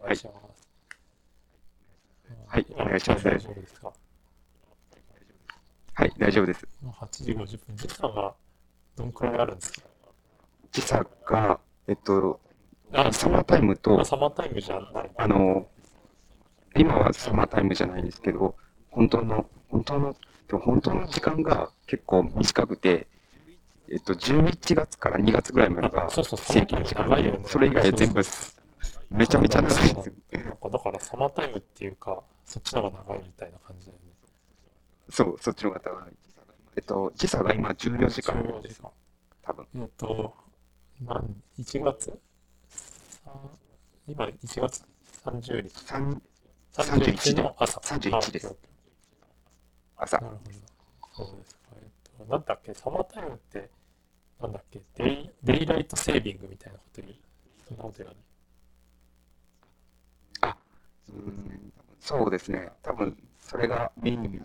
お願い。します。はい。お願いします。大丈夫ですか？はい、大丈夫です。8時50分。時差がどんくらいあるんですか？時差が、えっと、あサマータイムとあ、サマータイムじゃない。あの、今はサマータイムじゃないんですけど、本当の、本当の、本当の時間が結構短くて、えっと、11月から2月ぐらいまでが正規の時間でそれ以外全部めちゃめちゃ長いんですよ。なんかだからサマータイムっていうか、そっちの方が長いみたいな感じだよね。そう、そっちの方が。えっと、時差が今14時間14時間。多分。えっと、なん1月？さ今1月？30日。3 31の朝。31です朝あ。なるほど。そうですか。えっと、なんだっけ、サマータイムって、なんだっけ、デイデイライトセービングみたいなこと言う？そんなこと言わない？うんそうですね。多分、それがメインに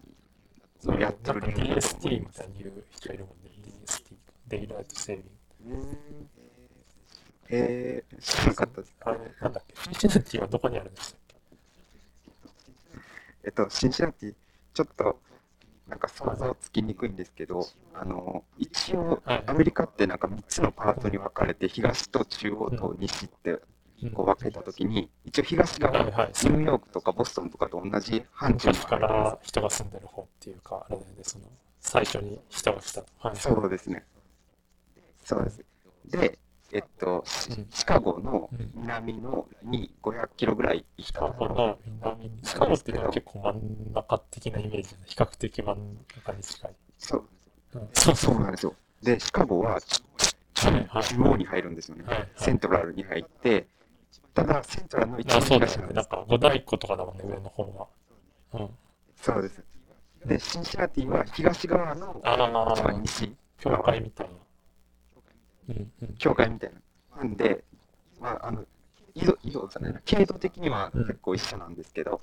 やってる理由だと思 DST いますみたいに言う人いるもんね。DST。デイライトセービング。えー、知らなかったです。あれ、なんだっけ、フィシナティはどこにあるんでしたっけえっと、シンシナティ、ちょっと、なんか想像つきにくいんですけど、あの、一応はい、アメリカってなんか3つのパートに分かれて、東と中央と西ってこう分けたときに、一応東側、ニ。ューヨークとかボストンとかと同じ範疇に昔から人が住んでる方っていうか、あれだよね、その、最初に人が来た。はい。そうですね。そうです。で、えっと、シカゴのうん南のに500キロぐらい行ったシカゴの南に、シカゴっていうのは結構真ん中的なイメージで、比較的真ん中に近い。そううんそうそうなんですよ。で、シカゴは中央に入るんですよね。セントラルに入って、ただセントラルの一あ、番そうだよね。東なんです。なんか、五大湖とかだもんね、上の方は。うん。そうです。で、シンシナティは東側のあ一番あ、西、教会みたいな。うんうん。教会みたいな。なんで、まあ、あの、緯度、緯度じゃないな、経度的には結構一緒なんですけど、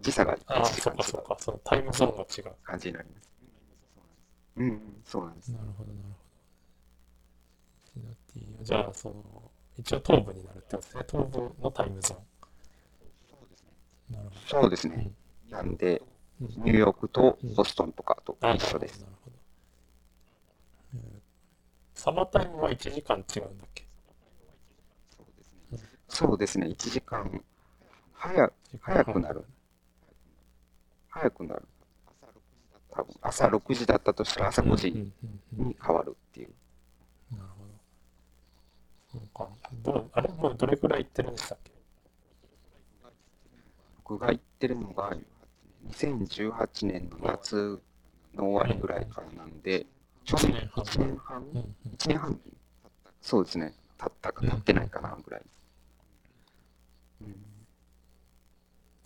時差がああ、1時間違そうかそううか。そのタイムゾーンが違う。感じになります。うんうん、そうなんです。なるほど、なるほど。シナティじゃあ、その、一応東部になるってことですね。東部のタイムゾーン。なるほそうですね。なんで、ニューヨークとボストンとかとあ一緒です。なるほど。サマータイムは1時間違うんだっけ？そうですね、1時間早早くなる。早くなる。多分朝6時だったとしたら朝5時うんうんうんに変わるほど。そうか。どうあれもうどれくらい行ってるんでしたっけ僕が行ってるのが2018年の夏の終わりぐらいからなんで、ちょうど1年半うんうん。1年半そうですね、経ったか経ってないかなぐらい。うん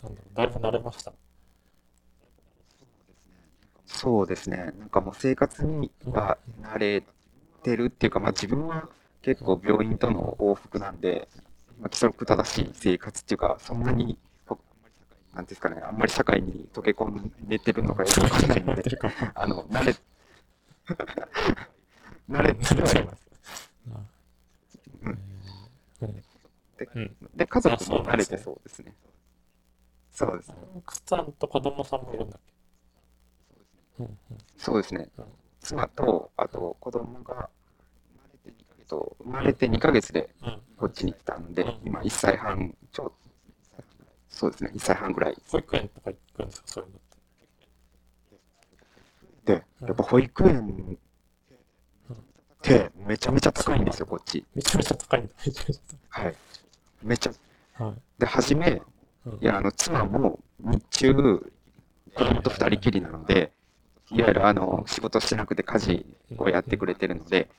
なんだろう、だいぶ慣れました？そうですね、なんかもう生活には慣れてるっていうか、まあ自分は結構病院との往復なんで、まあ、規則正しい生活っていうか、そんなに、ほなんていうんですかね、あんまり社会に溶け込んでてるのかよくわかんないので、あの、慣れ、慣れてはいます。でうん。で、家族も慣れてそうですね。そうです。奥さんと子供さんもいるんだっけ？そうですね。うん。妻と、あと子供が、と生まれて2ヶ月でうんこっちに来たんでうん、今1歳半、ちょ、そうですね、1歳半ぐらい。保育園とか行くんですかそういうのって。で、やっぱ保育園ってめちゃめちゃ高いんですよ、こっち。めちゃめちゃ高いんだ。めちゃめちはい。めちゃ、ゃ高い。はい。で、初め、うんいや、あの、妻も日中、子供と二人きりなので、いわゆるあの、仕事してなくて家事をやってくれてるので、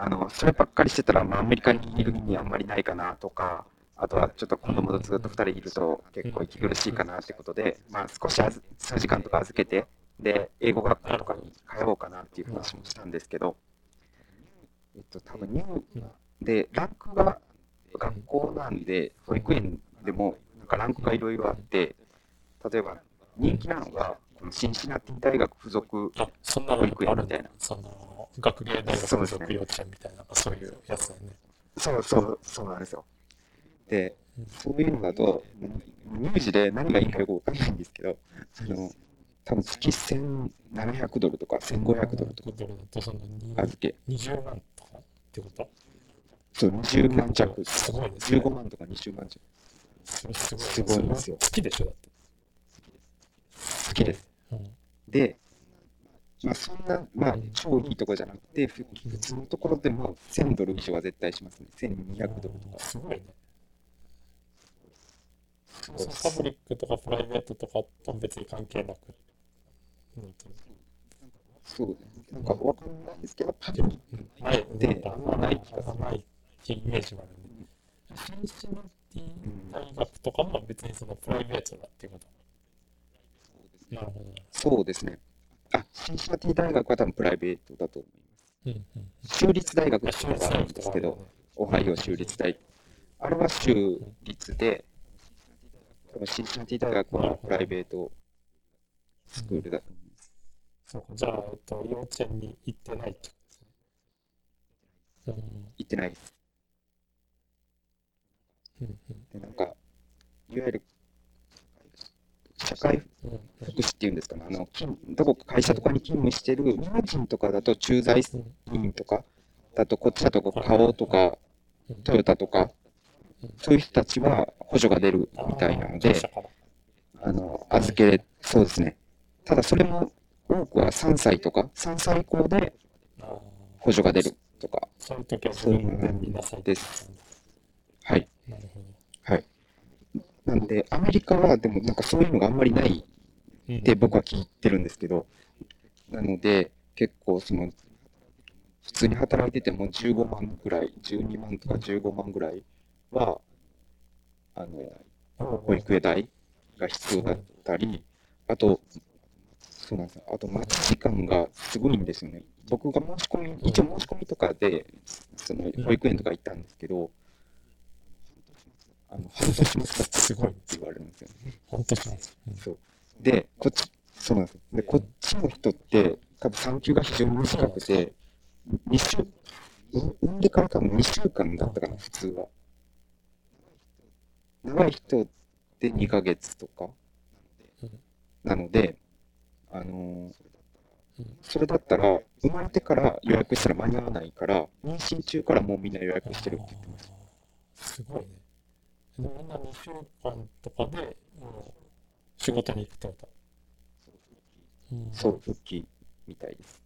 あの、そればっかりしてたら、まあ、アメリカにいる意味あんまりないかなとか、あとはちょっと子供とずっと二人いると結構息苦しいかなってことで、まあ、少し数時間とか預けて、で、英語学校とかに通おうかなっていう話もしたんですけど、えっと、多分入で、ランクが学校なんで、保育園でも、なんかランクがいろいろあって、例えば人気なのが、シンシナティ大学附属、保育園みたいな。その、学芸大学附属幼稚園みたいな、そういうやつだよね。そうそう、そうなんですよ。でうん、そういうのだと、乳児で何がいいかよくわかんないんですけど、あの、多分月1700ドルとか1500ドルとか。ドルだとそのに預け、20万とかってこと？そう、20万弱、すごいですね。15万とか20万弱。すごいですよ。好きでしょ？だって。好きです。うん。で、まあそんな、まあうん超いいとこじゃなくて、ふ普通のところでも1000ドル以上は絶対しますね。1200ドルとか。すごいね。そのパブリックとかプライベートとかと別に関係なく。本当にそう、なんかわかんないですけど、パブリッない、でなんかあんまない気がするないっていうイメージもあるね。シンシナティ大学とかも別にそのプライベートだっていうこと。なるほど。そうですね。あ、シンシナティ大学は多分プライベートだと思います。うんうん。州立大学あ、っていうのがあるんですけど、ね。オハイオ州立大。あれは州立で、多分シンシナティ大学はプライベートスクールだと思います。そうか、じゃあ、えっと、幼稚園に行ってないってことですね。行ってないです。うんうんで、なんか、いわゆる、社会福祉っていうんですかね、あの、勤どこか会社とかに勤務してる日本人とかだと駐在うん員とか、だとこっちだと花王とかうんトヨタとかうん、そういう人たちは補助が出るみたいなのであの、預けれ、そうですね。ただそれも多くは3歳とか、3歳以降で補助が出るとか、そういう時は自分で見なさいってですはい。なるほど。なんで、アメリカはでもなんかそういうのがあんまりないって僕は聞いてるんですけど、なので、結構その、普通に働いてても15万ぐらい、12万とか15万ぐらいは、あの、保育園代が必要だったり、あと、そうなんですよ。あと、待ち時間がすごいんですよね。僕が申し込み、一応申し込みとかで、その保育園とか行ったんですけど、あの、半年待つってすごいって言われるんですよね。本当そうです。うんそう。で、こっち、そうなんですよ。で、こっちの人って、多分産休が非常に短くて、2週、産産んでから多分2週間だったかな、普通は。長い人で2ヶ月とかうん。なので、あのーうんそれだったら、生まれてから予約したら間に合わないから、妊娠中からもうみんな予約してるって言ってました。すごいね。でみんな2週間とかで、もう仕事に行くってこと。うん。そう、復帰みたいです。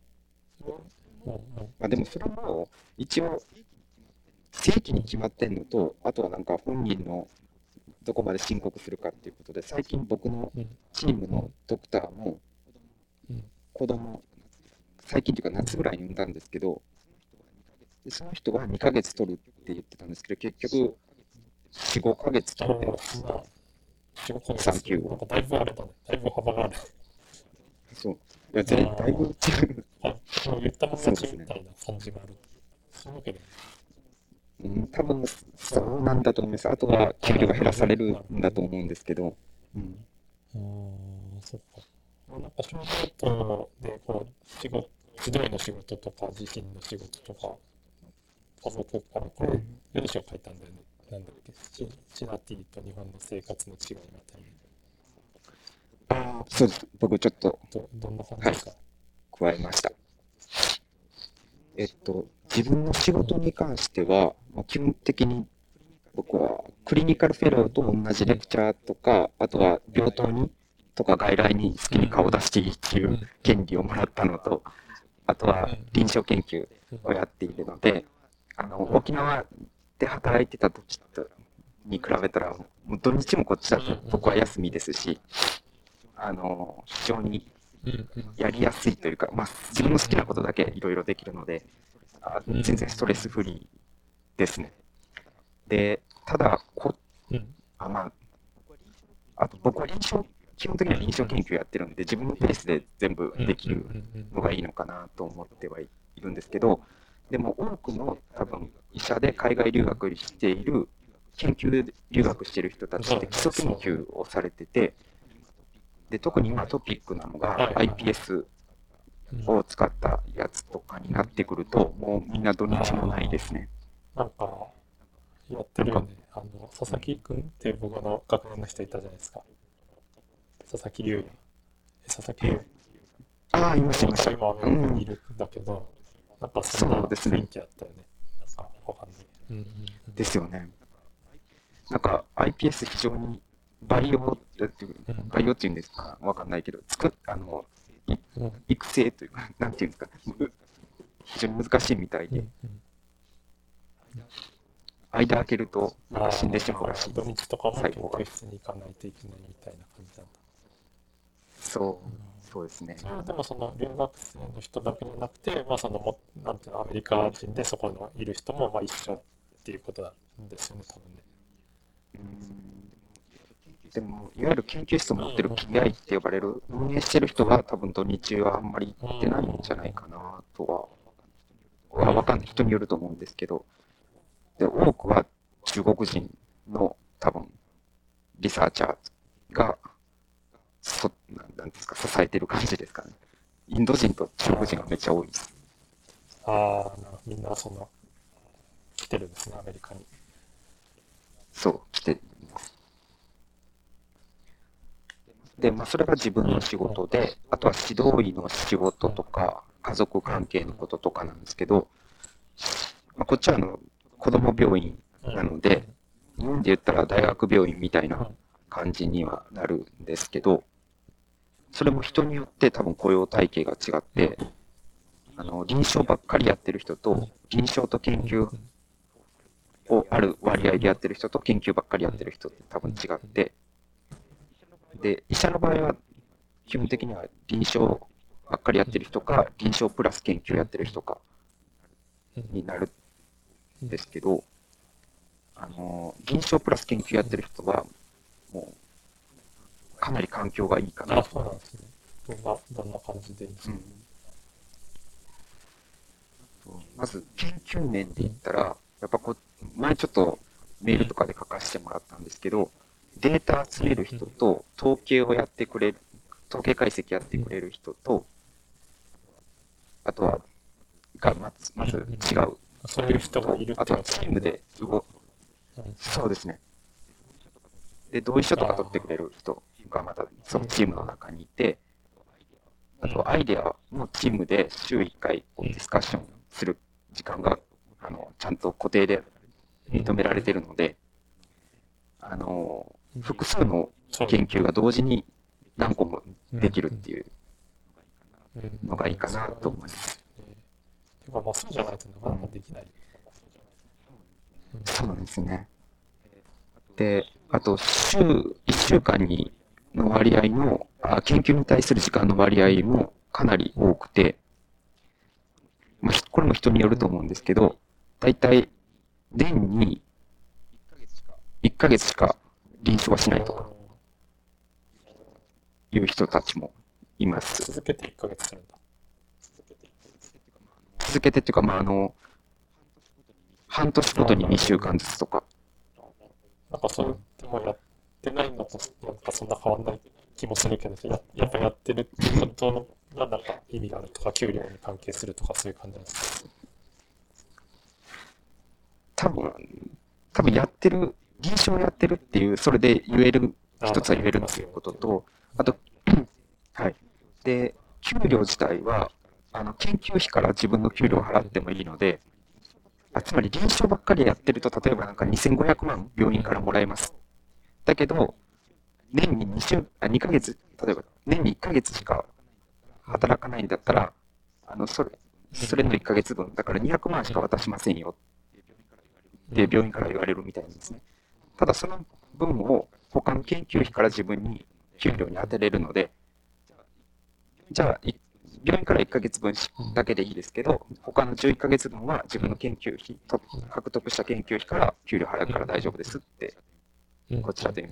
うん。うんまあでもそれも、一応、正規に決まってんのと、あとはなんか本人のどこまで申告するかっていうことで、最近僕のうん。チームのドクターもうん。子供、最近というか夏ぐらいに産んだんですけど、でその人は2ヶ月取るって言ってたんですけど、結局、4、5ヶ月取ってます。あ仕事産休なんかだいぶあれだね。だいぶ幅がある。そう。いや、全だいぶ違う。あ、もう言ったもん勝ちみたいな感じがある。そうわけで。うん、多分そうなんだと思います。あとは給料が減らされるんだと思うんですけど、うん、ああ、そっか。なんか小学校で、こう、仕事、一人の仕事とか、自身の仕事とか、家族から、これ、文章書いたんだよね。なんだっけ、シシナティと日本の生活の違いみたいな。そうです。僕ちょっとどどんな感じですか、加えました。えっと、自分の仕事に関しては、まあ、基本的に僕はクリニカルフェローと同じレクチャーとか、あとは病棟にとか外来に好きに顔を出していいっていう権利をもらったのと、あとは臨床研究をやっているので、あの、沖縄で働いてた時とに比べたら、もう土日もこっちだと僕は休みですし、あの、非常にやりやすいというか、まあ、自分の好きなことだけいろいろできるので、あ全然ストレスフリーですね。で、ただこうん。あ、まあ、あと僕は臨床、基本的には臨床研究やってるんで、自分のペースで全部できるのがいいのかなと思ってはいるんですけど、でも多くの多分医者で海外留学している、研究留学している人たちって基礎研究をされてて、で特に今トピックなのがはい iPS うんを使ったやつとかになってくると、もうみんな土日もないですね。なんか、やってるよね。あの、佐々木くんっていう僕の学年の人いたじゃないですか。佐々木龍佐々木龍也。ああ、いました、いました。今アメリカにいるんだけど、なんかそんなそうですね。雰囲気あったよね。なんんない。うんうんうん。ですよね。なんか iPS 非常にバイオっていううん。バイオっていうんですか？わかんないけど、作っあの育成というか、なんていうんですか、う非常に難しいみたいで、うん間開けるとうんなんか死んでしまうらしい土日とかも最後は研究室に行かないといけないみたいな感じなんだ。そう、そうですね。それはでもその留学生の人だけじゃなくて、まあそのも、なんていうの、アメリカ人でそこのいる人もまあ一緒っていうことなんですよね、多分ね。うんでも、いわゆる研究室を持ってる PI って呼ばれる運営してる人は多分土日はあんまり行ってないんじゃないかなとは、はわかんない人によると思うんですけど、で、多くは中国人の多分リサーチャーが、そ、なんなんですか、支えてる感じですかね。インド人と中国人がめっちゃ多いです。ああ、なみんなその、来てるんですね、アメリカに。そう、来ています。で、まあ、それが自分の仕事で、あとは指導医の仕事とか、家族関係のこととかなんですけど、まあ、こっちはあの子供病院なので、日本で言ったら大学病院みたいな感じにはなるんですけど、それも人によって多分雇用体系が違って、あの、臨床ばっかりやってる人と、臨床と研究をある割合でやってる人と研究ばっかりやってる人って多分違って、で、医者の場合は基本的には臨床ばっかりやってる人か、臨床プラス研究やってる人かになるんですけど、あの、臨床プラス研究やってる人は、もう、かなり環境がいいかなあ、とそうなんですね。どんな、どんな感じでいいんですか、まず研究面で言ったら、やっぱこ前ちょっとメールとかで書かせてもらったんですけど、データ集める人と統計をやってくれる、統計解析やってくれる人と、あとは、がまずまず違う。そういう人がいるあとはチームで動うん。そうですね。で、同意書とか取ってくれる人がまたそのチームの中にいて、あとアイデアもチームで週1回ディスカッションする時間があのちゃんと固定で認められているので、あの複数の研究が同時に何個もできるっていううんのがいいかなと思います。てか、まあそうじゃないとなかなかできない。そうですね。で、あと、週、1週間にの割合のあ、研究に対する時間の割合もかなり多くて、まあ、ひこれも人によると思うんですけど、だいたい年に1ヶ月しか臨床はしないとかいう人たちもいます。続けて1ヶ月するんだ。続けてっていうか、まあ、あの、半年ごとに2週間ずつとか、なんかそれってもうやってないのと、なんかそんな変わんない気もするけど、ややっぱやってるっていうことのなんか意味があるとか、給料に関係するとか、そういう感じなんですか？多分、多分やってる、臨床やってるっていう、それで言える、一つは言えるっていうことと、あと、はい。で、給料自体は、あの、研究費から自分の給料を払ってもいいので、あつまり臨床ばっかりやってると、例えばなんか2500万病院からもらえます。だけど、年に2週、あ、2ヶ月、例えば年に1ヶ月しか働かないんだったら、あの、それ、それの1ヶ月分、だから200万しか渡しませんよって病院から言われるみたいなんですね。ただその分を他の研究費から自分に給料に当てれるので、じゃあ、病院から1ヶ月分だけでいいですけど、他の11ヶ月分は自分の研究費獲得した研究費から給料払うから大丈夫ですって、こちらで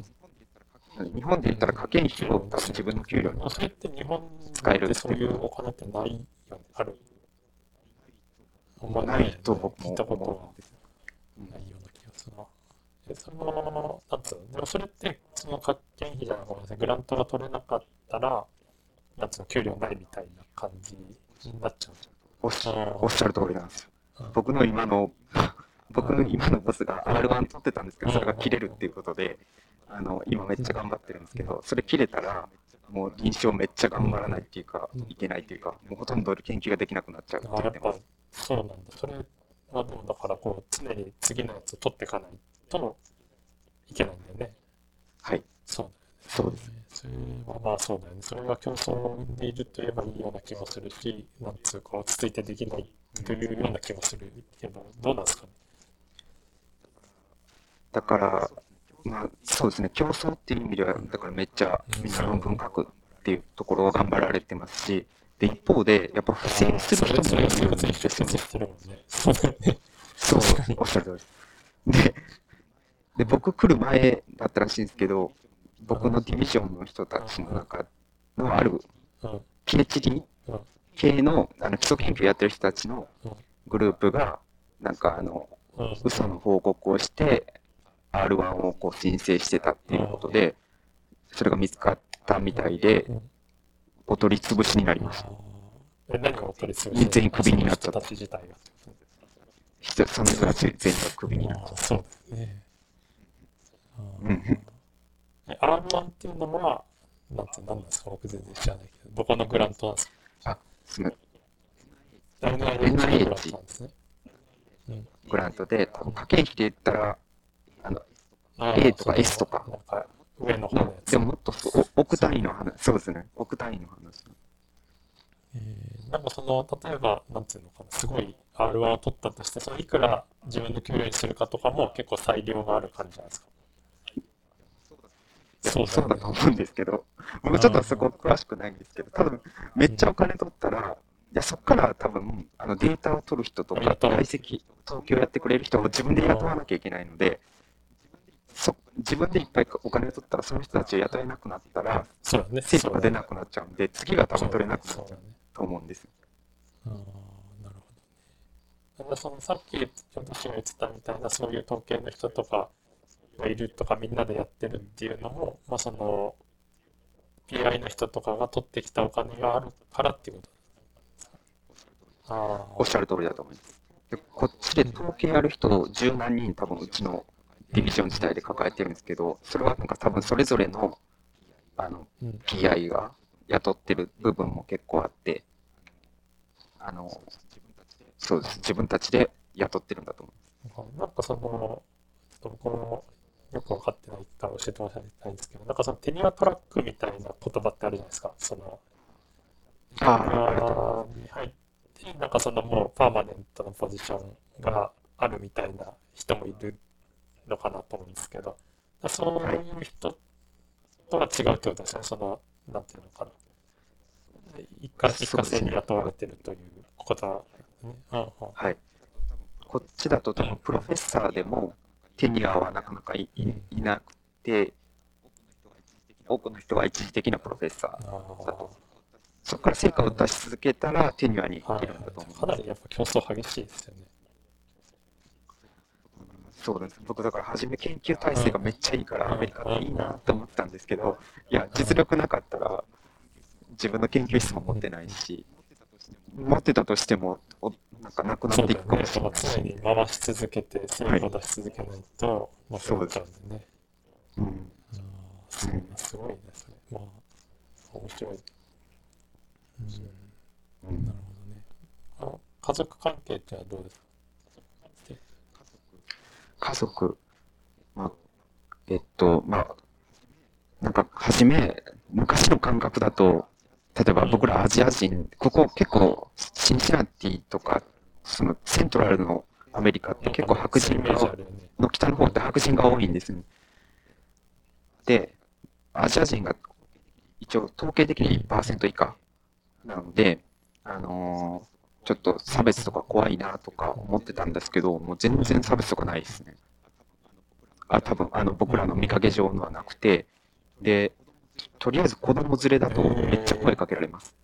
日本で言ったら科研費を自分の給料にあそれって日本使えるでそういうお金ってないよね。ある。あんまりないと僕も聞いたことは思うんです。ないような気がするな。え、その、なんつうの、でもそれって、その科研費じゃないごめんなさい、グラントが取れなかったら、なんつうの、給料ないみたいな感じになっちゃうじおっしうんおっしゃる通りなんですよ。僕の今の僕の今のボスが R1 取ってたんですけど、それが切れるっていうことで、あの、今めっちゃ頑張ってるんですけど、それ切れたら、もう臨床めっちゃ頑張らないっていうか、いけないっていうか、もうほとんど研究ができなくなっちゃうってあやってます。そうなんだ。それはでもだからこう常に次のやつを取っていかないといけないんだよね。はい。そうね。そうです。それはまあそうだよね。それが競争でいると言えばいいような気もするし、なんつうか落ち着いてできないというような気もするけど、どうなんですかね。だから、まあ、そうですね、競争っていう意味では、だからめっちゃみんな論文書くっていうところを頑張られてますし、で、一方で、やっぱ不正する人もいるんですよね。そうおっしゃる通りです。で、で、僕来る前だったらしいんですけど、僕のディビジョンの人たちの中のあるうん。PhD うん系のあの基礎研究やってる人たちのうんグループが、なんかあの、うん。嘘の報告をして、R1 をこう申請してたっていうことで、それが見つかったみたいでう、ん。お取り潰しになりました。え、何を取り潰して全員クビになっちゃった人たち自体が。人その人たち全員がクビになっちゃっあーそうだよね。うんうん。ーえ R1 っていうのは、なんて、何なんですか僕全然知らないけど、どこのグラントなんですか？あ、すみ NIH のグラントなんですね。グラントで、多分家計費で言ったら、あの、A とか S とか。上の方のやつ。でももっと億単位の話、そうですね、億単位の話。えーなんかその、例えば、なんていうのかな、すごい R1 を取ったとして、そのいくら自分の給料にするかとかも結構裁量がある感じなんですか。そうそうだよね。そうだと思うんですけど、僕ちょっとそこ詳しくないんですけど、多分めっちゃお金取ったら、いやそこから多分あのデータを取る人とか、解析、統計をやってくれる人を自分で雇わなきゃいけないので、そ自分でいっぱいお金を取ったら、その人たちを雇えなくなったら、そうだね。成果が出なくなっちゃうんで、次が多分取れなくなっちゃう。と思うんですよ。ああ、なるほどね。だからそのさっき私が言ってたみたいなそういう統計の人とかがいるとかみんなでやってるっていうのも、まあその PI の人とかが取ってきたお金があるからっていうことあおっしゃる通りだと思います。でこっちで統計やる人十何人多分うちのディビジョン自体で抱えてるんですけど、それはなんか多分それぞれのあの。PI が雇ってる部分も結構あって、あの、そうです。自分たちで雇ってるんだと思なんかその、ちょっと僕もよく分かってないから教えてもらいたいんですけど、なんかそのテニアトラックみたいな言葉ってあるじゃないですか。その、あに入って、なんかそのもうパーマネントのポジションがあるみたいな人もいるのかなと思うんですけど、そういう人とは違うってことですね。その、なんていうのかな。一過一過性に雇われてるということは、ね。はい。こっちだと多分プロフェッサーでもテニアはなかなかいいいなくて、多くの人が一時的なプロフェッサー。あーそこから成果を出し続けたらテニアにはいいるんだと思かなりやっぱ競争激しいですよね。う。そうです。僕だから初め研究体制がめっちゃいいからアメリカっていいなって思ってたんですけど、いや、実力なかったら自分の研究室も持ってないし、持ってたとしても、おなんかなくなっていくかも。しれないから常に回し続けて、成果を出し続けないと、まあ、そうでね。うん。すごいね、それ。まあ、面白い。うん、うんなるほどね。あ家族関係ってのはどうですか？家族、まあ、えっと、まあ、なんか、初め、昔の感覚だと、例えば僕らアジア人、ここ結構、シンシナティとか、そのセントラルのアメリカって結構白人が。の北の方って白人が多いんですね。で、アジア人が一応統計的に1%以下なので、あのーちょっと差別とか怖いなとか思ってたんですけど、もう全然差別とかないですね。あ、多分あの僕らの見かけ上のはなくて、で、とりあえず子供連れだとめっちゃ声かけられます。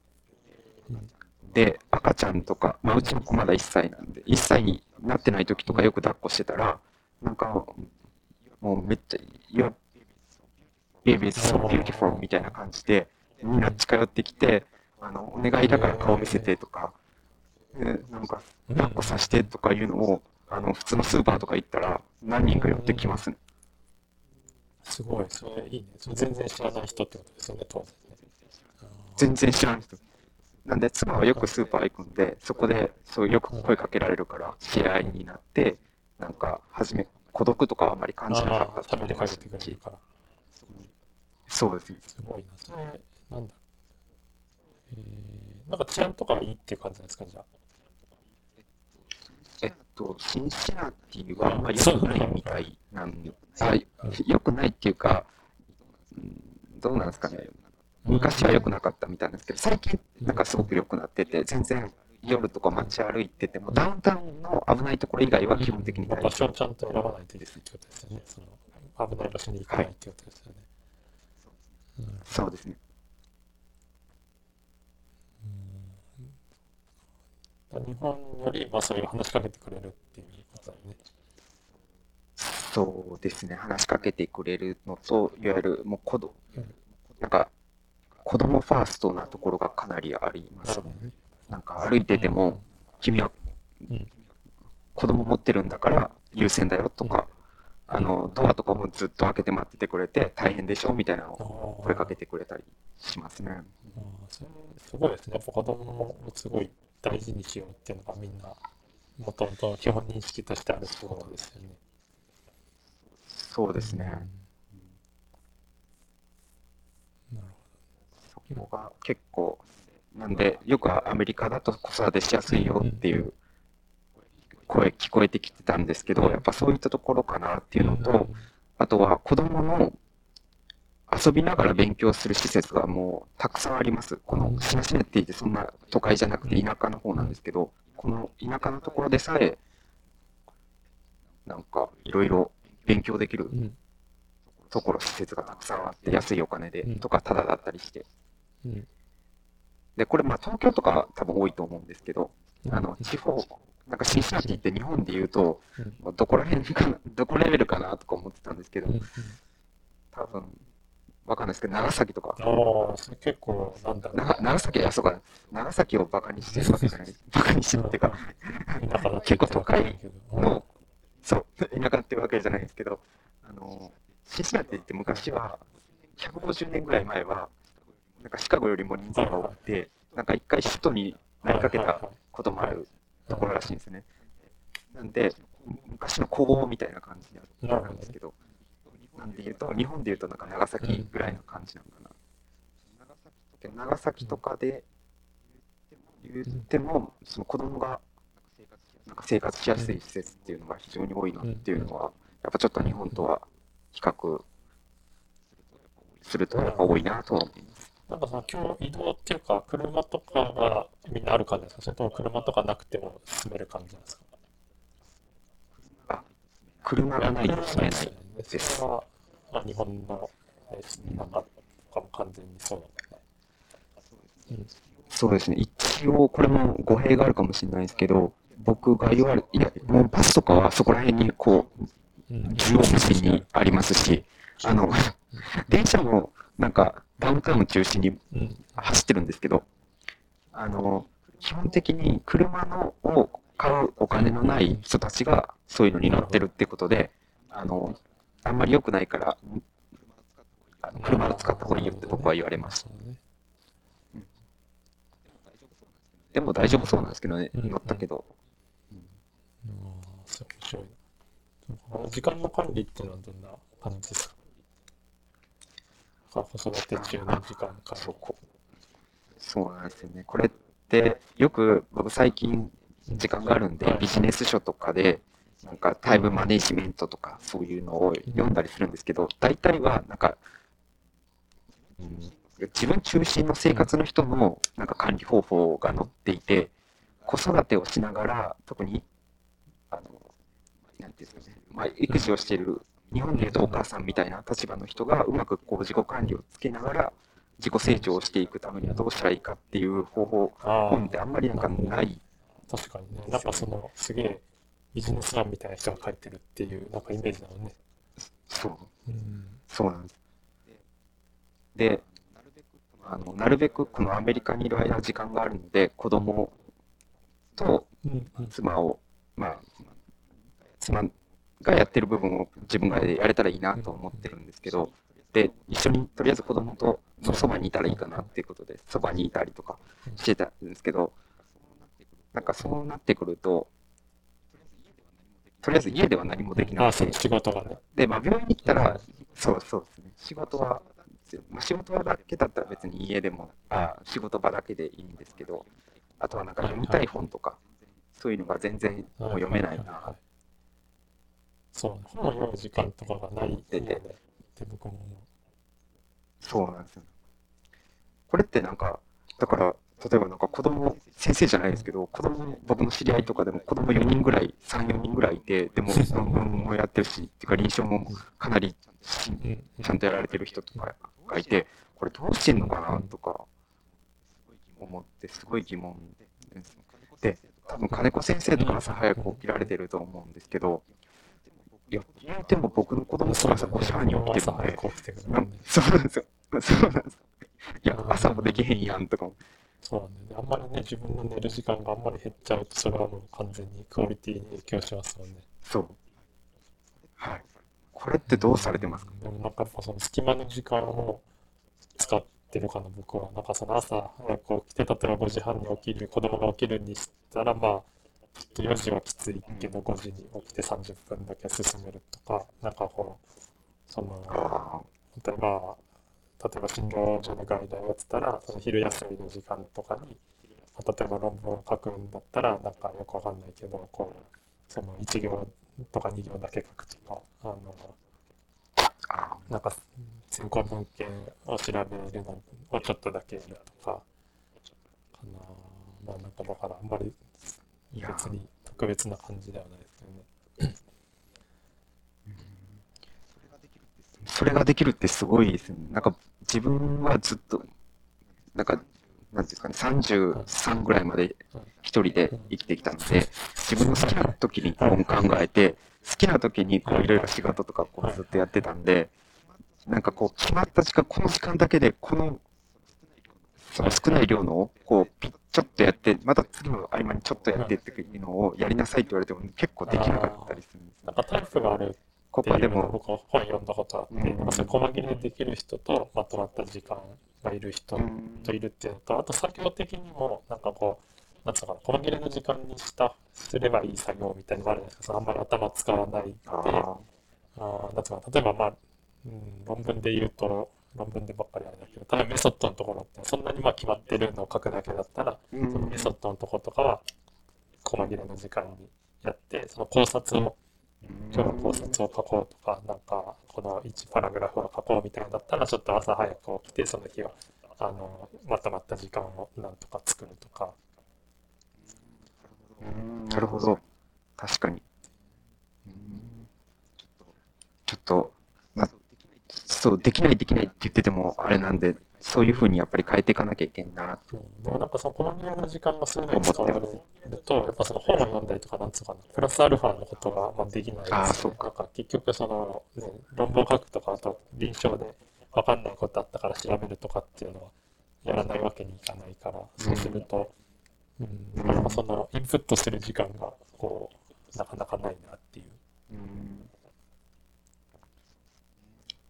で、赤ちゃんとか、まあ、うちの子まだ1歳なんで、1歳になってない時とかよく抱っこしてたら、なんか、もうめっちゃ、Your baby is so beautiful みたいな感じで、みんな近寄ってきて、あの、お願いだから顔見せてとか、なんか、抱っこさせてとかいうのを、あの、普通のスーパーとか行ったら何人か寄ってきますね。すごい、それいいね。それ全然知らない人ってことですよね、当然ね。全然知らない人。なんで、妻はよくスーパー行くんで、そこで、そうよく声かけられるから、知り合いになって、なんか、初め、孤独とかはあまり感じなかった食べて帰ってくれるから。そうですね。すごいな。それ、なんだ。えー、なんか治安とかいいっていう感じなんですか、じゃあ？えっと、シンシナティはあんまり良くないみたいなんで、あ良くないっていうか、うんどうなんですかね。昔は良くなかったみたいなんですけど、最近なんかすごく良くなってて、全然夜とか街歩いてても、ダウンタウンの危ないところ以外は基本的に大場丈夫。所をちゃんと選ばないといけないってことですよね。その危ない場所に行かないってことですよね。うんそうですね。日本より、まあ、そういう話しかけてくれるっていうことだよね。そうですね。話しかけてくれるのと、いわゆるもう子供うん、なんか、子供ファーストなところがかなりありますね。ね。なんか歩いてても、君はうん子供持ってるんだから優先だよとか、あの、ドアとかもずっと開けて待っててくれて大変でしょみたいなのを声かけてくれたりしますね。すごいですね。やっぱ子供をすごい大事にしようっていうのがみんな、もともと基本認識としてあるってことですよね。そうですね。なるそこが結構、なんで、よくアメリカだと子育てしやすいよっていう声聞こえてきてたんですけど、やっぱそういったところかなっていうのほど。と、あとは子供の遊びながら勉強する施設がもうたくさんあります。このシナシナって言ってそんな都会じゃなくて田舎の方なんですけど、この田舎のところでさえ、なんかいろいろ勉強できるうん。ところ、施設がたくさんあって、安いお金でうんとかタダだったりして。うん。で、これまあ東京とか多分多いと思うんですけど、あの、地方、なんかシンシナティって日本で言うと、どこら辺かな、どこレベルかなとか思ってたんですけど多分、わかんないですけど、長崎とか、ああ、それ結構、なんだろう。長長崎はそうか、長崎をバカにしてるわけじゃない。バカにしてるっていうか、結構都会の、そう、田舎っていうわけじゃないですけど、あの、シンシナティって昔は、150年ぐらい前は、なんかシカゴよりも人数が多くて、なんか一回首都になりかけたこともあるところらしいんですね。なんで、昔の工房みたいな感じなんですけど、なんで言うと、日本で言うとなんか長崎ぐらいの感じなのかな。で長崎とかで言っても、その子供がなんか生活しやすい施設っていうのが非常に多いなっていうのは、やっぱちょっと日本とは比較するとやっぱ多いなとは思います。なんかさ、今日移動っていうか、車とかがみんなある感じですか？それとも車とかなくても進める感じなんですか？あ、車がないと住めない。ですそれは、まあ、日本の、えーなんか、とかも完全にそうなんだね。そうですね。一応、これも語弊があるかもしれないですけど、僕が言われ、いや、もうバスとかはそこら辺にこう、うん。縦横無尽にありますし、あの、電車もなんかダウンタウン中心にうん。走ってるんですけど、あの、基本的に車のを買うお金のない人たちがそういうのに乗ってるってことで、あの、あんまり良くないから、あの車を使った方がいいよって僕は言われました。そうね。でも大丈夫そうなんですけどね、うん。乗ったけど。時間の管理っていうのはどん。な感じですか子育て中の時間管そうこそうなん。ですよね。これって、よく僕最近時間があるん。で、ビジネス書とかで、なんかタイムマネジメントとかそういうのを読んだりするんですけど、大体はなんか、うん自分中心の生活の人のなんか管理方法が載っていて、子育てをしながら、特に、あの、なんていうんですかね、まあ、育児をしている、日本でいうとお母さんみたいな立場の人がうまくこう自己管理をつけながら、自己成長をしていくためにはどうしたらいいかっていう方法、あ本ってあんまりなんかない。確かにね。なんかその、すげえビジネスマンみたいな人が書いてるっていう、なんかイメージなのね。そう、うん。そうなんです。で、あの、なるべくこのアメリカにいる間時間があるので、子供と。妻を、まあ、妻がやってる部分を自分がやれたらいいなと思ってるんですけど、で、一緒にとりあえず子供とのそばにいたらいいかなっていうことで、そばにいたりとかしてたんですけど、なんかそうなってくると、とりあえず家では何もできなあ、くて仕事がね。で、まあ、病院に行ったら、そうそうですね、仕事は、まあ、仕事場だけだったら別に家でも、あ仕事場だけでいいんですけど、あとはなんか読みたい本とか、そういうのが全然もう読めないな。そうね、本を読む時間とかがないって僕も。そうなんですよ。これってなんか、だから、例えばなんか子供、先生じゃないですけど、子供、僕の知り合いとかでも子供4人ぐらい、3、4人ぐらいいて、でも論文もやってるし、っていうか臨床もかなりちゃんとやられてる人とかがいて、これどうしてんのかなとか思って、すごい疑問です。で、多分金子先生とか朝早く起きられてると思うんですけど、いや、言うても僕の子供とか朝5時半に起きてるんもんね。そうなんですよ。そうなんです。いや、朝もできへんやんとかも。そうなんだよね。あんまりね、自分の寝る時間があんまり減っちゃうと、それはもう完全にクオリティに影響しますもんね。そう。はい。これってどうされてますか？でもなんかやっぱその隙間の時間を使ってるかな、僕は。なんかその朝早く起きて、例えば5時半に起きる、子供が起きるにしたら、まあ、ちょっと4時はきついけど、5時に起きて30分だけ進めるとか、なんかこう、その、あ例えば、例えば診療所で外来をやってたら、その昼休みの時間とかに、例えば論文を書くんだったら、なんかよくわかんないけど、こう、その1行とか2行だけ書くとか、あの、なんか先行文献を調べるのをちょっとだけやるとか、かな。まあなんかだからあんまり別に特別な感じではないですけどね。それができるってすごいですね。なんか自分はずっと、なんか、なんですかね、33ぐらいまで一人で生きてきたので、自分の好きな時に本考えて、好きな時にこういろいろ仕事とかこうずっとやってたんで、なんかこう決まった時間、この時間だけでこの、その少ない量のをこうピッちょっとやって、また次の合間にちょっとやってっていうのをやりなさいって言われても結構できなかったりするんですなんかタイプがあるこっていうのをこはでも、僕は本読んだことあって、うん。なんかそれ細切れできる人とまとまった時間がいる人うん。といるっていうのと、あと作業的にもなんかこう、なんつうのかな、細切れの時間にした、すればいい作業みたいなのもあるじゃないですか。そのあんまり頭使わないで、ああーなんつうのかな、例えばまあ、うん、論文で言うと、論文でばっかりあれだけど、ただメソッドのところってそんなにまあ決まってるのを書くだけだったら、ーうん。そのメソッドのところとかは細切れの時間にやって、その考察を、今日の考察を書こうとか、なんかこの1パラグラフを書こうみたいなだったら、ちょっと朝早く起きて、その日はあのまとまった時間をなんとか作るとか、なるほど。確かに。ちょっと、ま、そう、できないできないって言っててもあれなんで、そういうふうにやっぱり変えていかなきゃいけんな。うんでもなんかその細切れの時間がすぐに使われると、やっぱその本を読んだりとか、なんつうかな、プラスアルファのことがまあできない。ですよねあーそうか。なんか結局その、ね、論文を書くとか、あと臨床で分かんないことあったから調べるとかっていうのはやらないわけにいかないから、そうすると、うん、なかなかそのインプットする時間がこう、なかなかないなっていう。うん。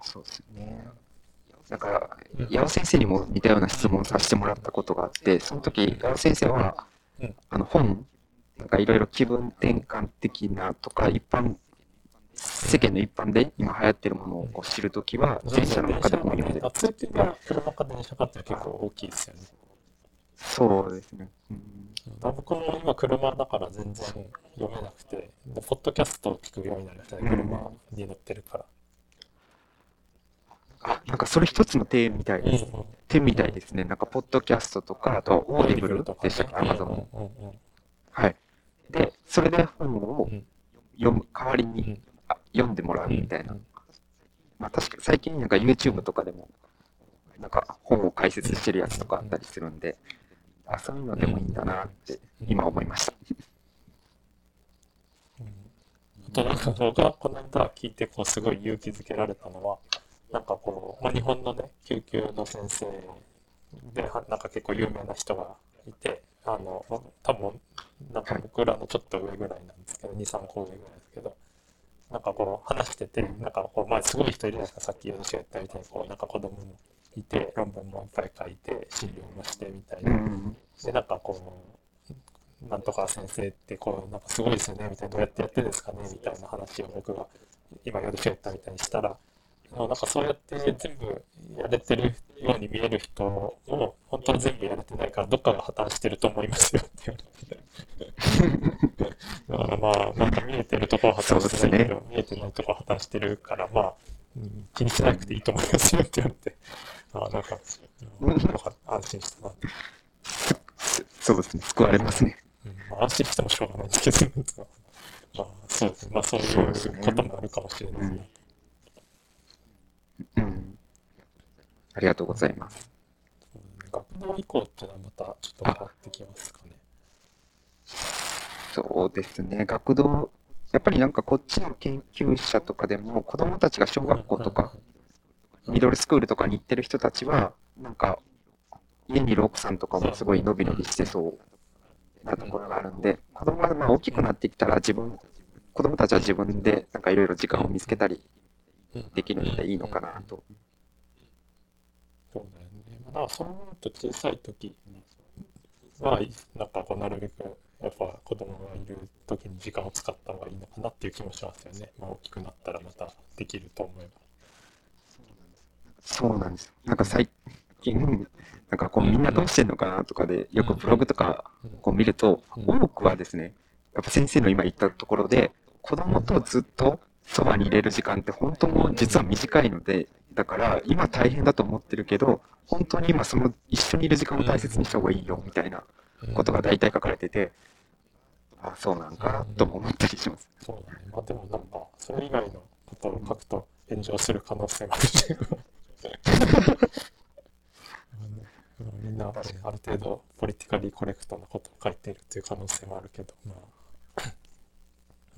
そうですね。なんか、矢尾先生にも似たような質問させてもらったことがあって、その時、矢尾先生はうん、あの本、なんかいろいろ気分転換的なとか、一般、世間の一般で今流行ってるものを知るときは、電車の中でも読んでる。通勤が車か電車かって結構大きいですよね。そうですね。うん僕も今車だから全然読めなくて、でポッドキャストを聞くようになりましたね、車に乗ってるから。あ、なんかそれ一つの手みたいです。手みたいですね。なんか、ポッドキャストとか、あと、オーディブルでしたっけ、アマゾンはい。で、それで本をうん。読む、代わりにうん。あ読んでもらうみたいな。うん。まあ確か最近なんか YouTube とかでも、なんか本を解説してるやつとかあったりするんで、あ、そういうのでもいいんだなって今思いました。あとなんか僕がこの間聞いてこうすごい勇気づけられたのは、なんかこう、まあ、日本のね、救急の先生で、はなんか結構有名な人がいて、あの、多分なんか僕らのちょっと上ぐらいなんですけど、2、3個上ぐらいですけど、なんかこう話してて、なんかこう、まあすごい人いるじゃないですか、さっき吉が言ったみたいに、こう、なんか子供もいて、論文もいっぱい書いて、資料もしてみたいな。うん。で、なんかこう、なんとか先生ってこう、なんかすごいですよね、みたいな、どうやってやってるんですかね、みたいな話を僕が、今、ヨルシが言ったみたいにしたら、なんかそうやって全部やれてるように見える人も、本当は全部やれてないから、どっかが破綻してると思いますよって言われて。だからまあ、なんか見えてるところは破綻してないけど、見えてないところは破綻してるから、まあ、うん気にしなくていいと思いますよって言われて、ああ、なんか、うんなんか安心したな。そうですね。救われますね。うんまあ、安心してもしょうがないんですけど、まあ、そうですね。まあ、そういうこともあるかもしれないですね。うん。ありがとうございます。学童以降っていうのはまたちょっと変わってきますかね。そうですね。学童、やっぱりなんかこっちの研究者とかでも、子供たちが小学校とか、ミドルスクールとかに行ってる人たちは、なんか、家にいる奥さんとかもすごい伸び伸びしてそうなところがあるんで、子供がまあ大きくなってきたら自分、子供たちは自分でなんかいろいろ時間を見つけたりできるのでいいのかなと。そうだよね。まあ、そう思うと小さい時は、なんかこうなるべく、やっぱ子供がいる時に時間を使った方がいいのかなっていう気もしますよね。まあ、大きくなったらまたできると思えば。そうなんです。なんか最近、なんかこうみんなどうしてんのかなとかで、よくブログとかこう見ると、多くはですね、やっぱ先生の今言ったところで、子供とずっとそばに入れる時間って本当も実は短いので、だから今大変だと思ってるけど、本当に今その一緒にいる時間を大切にした方がいいよみたいなことが大体書かれてて、あ、そうなんかなとも思ったりします。そうだね。まあでもなんか、それ以外のことを書くと炎上する可能性がある みんな、ね、ある程度ポリティカリーコレクトなことを書いているという可能性もあるけど、まあ、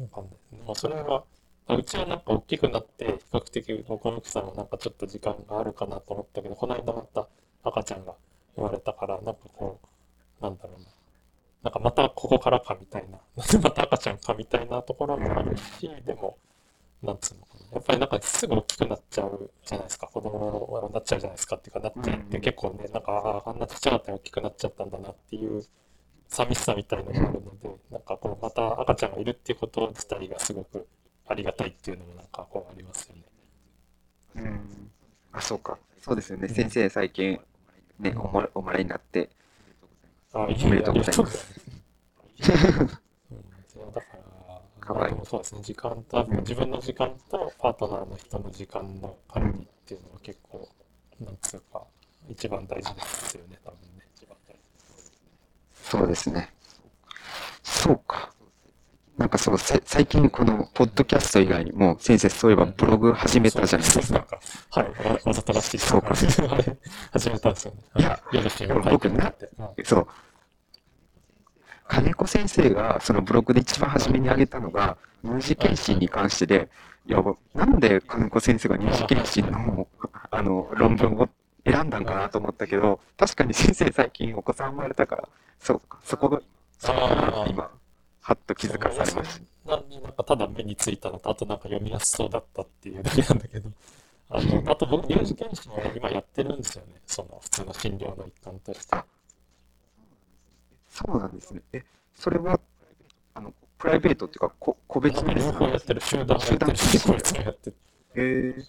わかんない。まあそれは、うちはなんか大きくなって、比較的僕の奥さんはなんかちょっと時間があるかなと思ったけど、この間また赤ちゃんが生まれたから、なんかこう、なんだろうな。なんかまたここからかみたいな、なんでまた赤ちゃんかみたいなところもあるし、でも、なんつうのかな。やっぱりなんかすぐ大きくなっちゃうじゃないですか。子供になっちゃうじゃないですかっていうか、なっちゃって結構ね、なんか、ああ、あんなちっちゃかったら大きくなっちゃったんだなっていう寂しさみたいのがあるので、なんかこう、また赤ちゃんがいるっていうこと自体がすごくありがたいっていうのもなんかこうありますよね。うん。あ、そうか。そうですよね。先生最近、ね、おもおもらいになって、ああ、いおめでとうございます。うん、だから、かわいいそうですね、時間と、自分の時間とパートナーの人の時間の管理っていうのは結構、なんつうか、一番大事ですよね、多分ね。一番大事そうですね。そうか。なんかそう、さ最近このポッドキャスト以外にも、先生そういえばブログ始めたじゃないですか。そうなんか、はい、わわざとらしい。そうか。始めたんですよね。い。やよろしいよ、僕なそう。金子先生がそのブログで一番初めに挙げたのが、乳児検診に関してで、い。や、なんで金子先生が乳児検診のあの論文を選んだんかなと思ったけど、確かに先生最近お子さん生まれたから、そうか、そこが、そこかなって今、はっと気づかされました。た。なんかただ目についたのと、あとなんか読みやすそうだったっていうだけなんだけど、あの、あと僕、乳児検診は今やってるんですよね。その普通の診療の一環として。あそうなんですね。え、それは、あの、プライベートっていうか、こ個別に両か？方やってる、集団がやってるし、集団個別もやってる。へー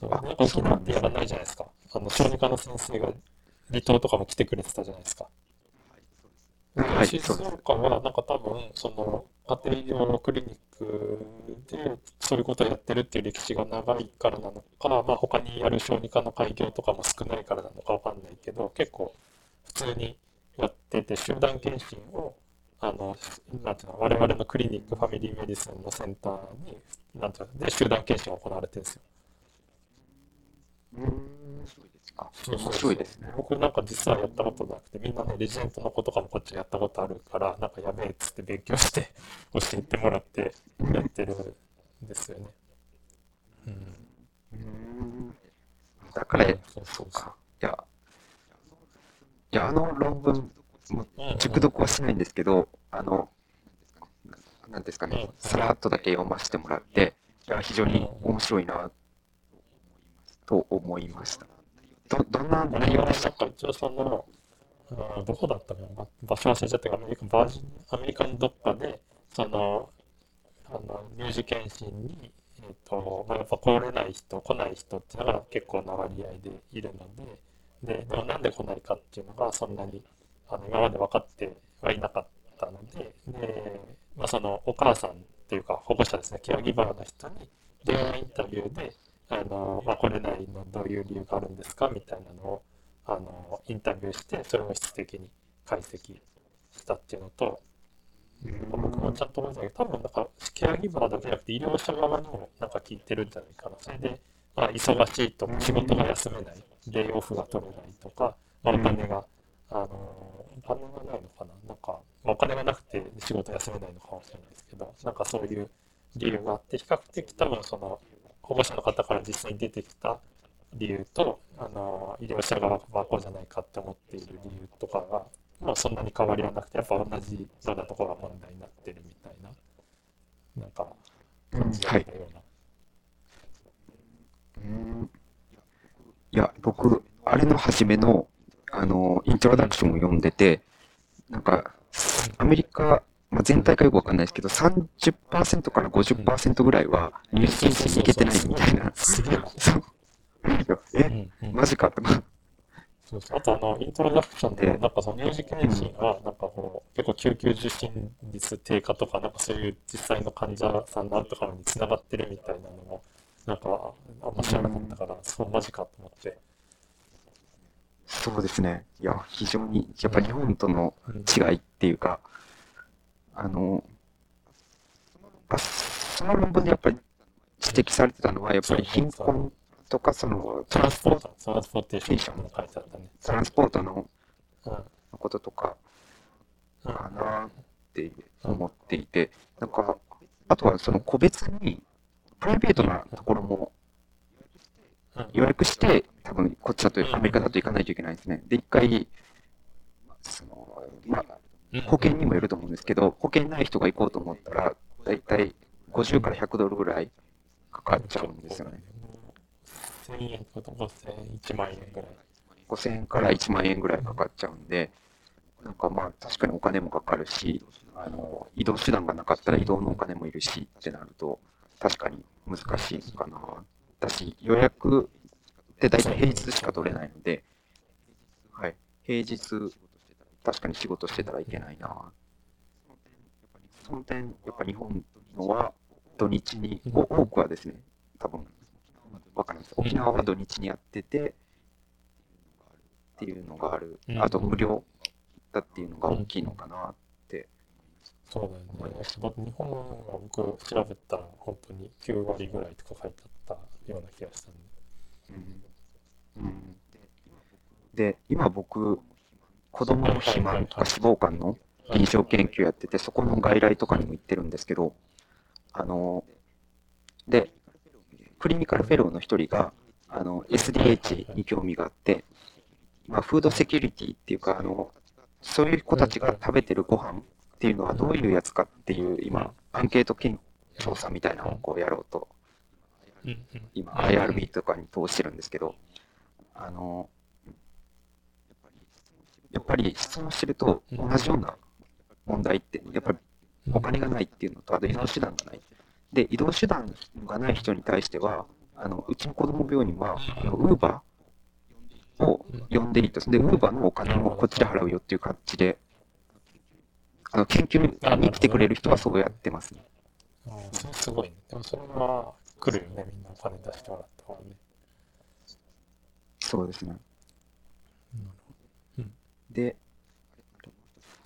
そうあなんか沖縄ってやらないじゃないですか。あの、小児科の先生が離島とかも来てくれてたじゃないですか。はい、静。岡はなんか多分、その、家庭医療のクリニックでそういうことをやってるっていう歴史が長いからなのか、まあ他にやる小児科の開業とかも少ないからなのかわかんないけど、結構普通にやってて、集団検診を、あの、なんていうの、我々のクリニック、ファミリーメディスンのセンターに、なんていうの、で、集団検診が行われてるんですよ。うーん。あ、面白いですね。僕なんか実はやったことなくて、みんなね、レジェントの子とかもこっちやったことあるから、なんかやべえっつって勉強して、教えてもらってやってるんですよね。うん。うーん。だから、そうそうそう。か。いや、いや、あの論文、もうんうん熟読はしないんですけど、あの、なんですかねうん、さらっとだけ読ませてもらって、いや、非常に面白いな、と思いました。ど、どんなあれはなん内容でしたか一応その、あーどこだったかな、場所忘れちゃったけど、アメリカ、バージン、アメリカのどっかで、その、あの、入試検診に、えっと、まあ、やっぱ来れない人、来ない人っていうのが結構な割合でいるので、で、でもなんで来ないかっていうのがそんなに、あの、今まで分かってはいなかったので、で、まあ、その、お母さんっていうか、保護者ですね、ケアギバーの人に電話インタビューで、あの、まあ、来れないのどういう理由があるんですかみたいなのを、あの、インタビューして、それを質的に解析したっていうのと、僕もちゃんと覚えてないけど、多分なんか、ケアギバーだけじゃなくて、医療者側にもなんか聞いてるんじゃないかな。それで、まあ、忙しいと、仕事が休めない、デイオフが取れないとか、まあ、お金が、あの、お金がないのかななんか、まあ、お金がなくて仕事休めないのかもしれないですけど、なんかそういう理由があって、比較的多分その、保護者の方から実際に出てきた理由と、あの、医療者側がこうじゃないかって思っている理由とかが、まあそんなに変わりはなくて、やっぱ同じようなところが問題になってるみたいな、なんか、感じだったような。うん。いや、僕、あれの初めの、あの、イントロダクションを読んでて、なんか、アメリカ、まあ、全体かよくわかんないですけど、30%から50%ぐらいは入試検診に行けてないみたいな。えマジかとか。そうそうあとあの、イントロダクションで、なんかその入試検診は、なんかこう、結構救急受診率低下とか、なんかそういう実際の患者さんのとかにつながってるみたいなのも、なんか、あんま知らなかったから、そう、マジかと思って。そうですね。いや、非常に、やっぱ日本とのうん違いっていうか、あの、あその論文でやっぱり指摘されてたのは、やっぱり貧困とか、その、トランスポート、トランスポーテーションのが書いてあったね。トランスポートのうん。こととかうんかなって思っていて、なんか、あとはその個別に、プライベートなところもうん予約して、多分こっちだと、アメリカだと行かないといけないんですね。で、一回、その、まあ、うん保険にもよると思うんですけど、保険ない人が行こうと思ったら、だいたい50から100ドルぐらいかかっちゃうんですよね。1000円とか5000、1万円ぐらい。5000円から1万円ぐらいかかっちゃうんで、なんかまあ確かにお金もかかるし、あの、移動手段がなかったら移動のお金もいるしってなると、確かに難しいのかな。私、予約って大体平日しか取れないので、はい。平日、確かに仕事してたらいけないな。その点、やっぱ日本のは土日に、お多くはですね、多分、わかります。沖縄は土日にやってて、っていうのがあるう。んあと無料だっていうのが大きいのかなって。そうだよね。僕日本は僕調べたら本当に9割ぐらいとか書いてあったような気がしたんで。うんうんで、今僕、子供の肥満とか脂肪肝の臨床研究やってて、そこの外来とかにも行ってるんですけど、あの、で、クリニカルフェローの一人が、あの、SDH に興味があって、まあ、フードセキュリティっていうか、あの、そういう子たちが食べてるご飯っていうのはどういうやつかっていう、今、アンケート検調査みたいなのをこうやろうと、今、IRB とかに通してるんですけど、あの、やっぱり質問してると同じような問題って、やっぱりお金がないっていうのと、あと移動手段がない。で、移動手段がない人に対しては、あの、うちの子供病院は、ウーバーを呼んでいいと。で、ウーバーのお金をこっちで払うよっていう感じで、あの、研究に来てくれる人はそうやってますね。すごいね。でもそれは来るよね、みんなお金出してもらった方がね。そうですね。うんで、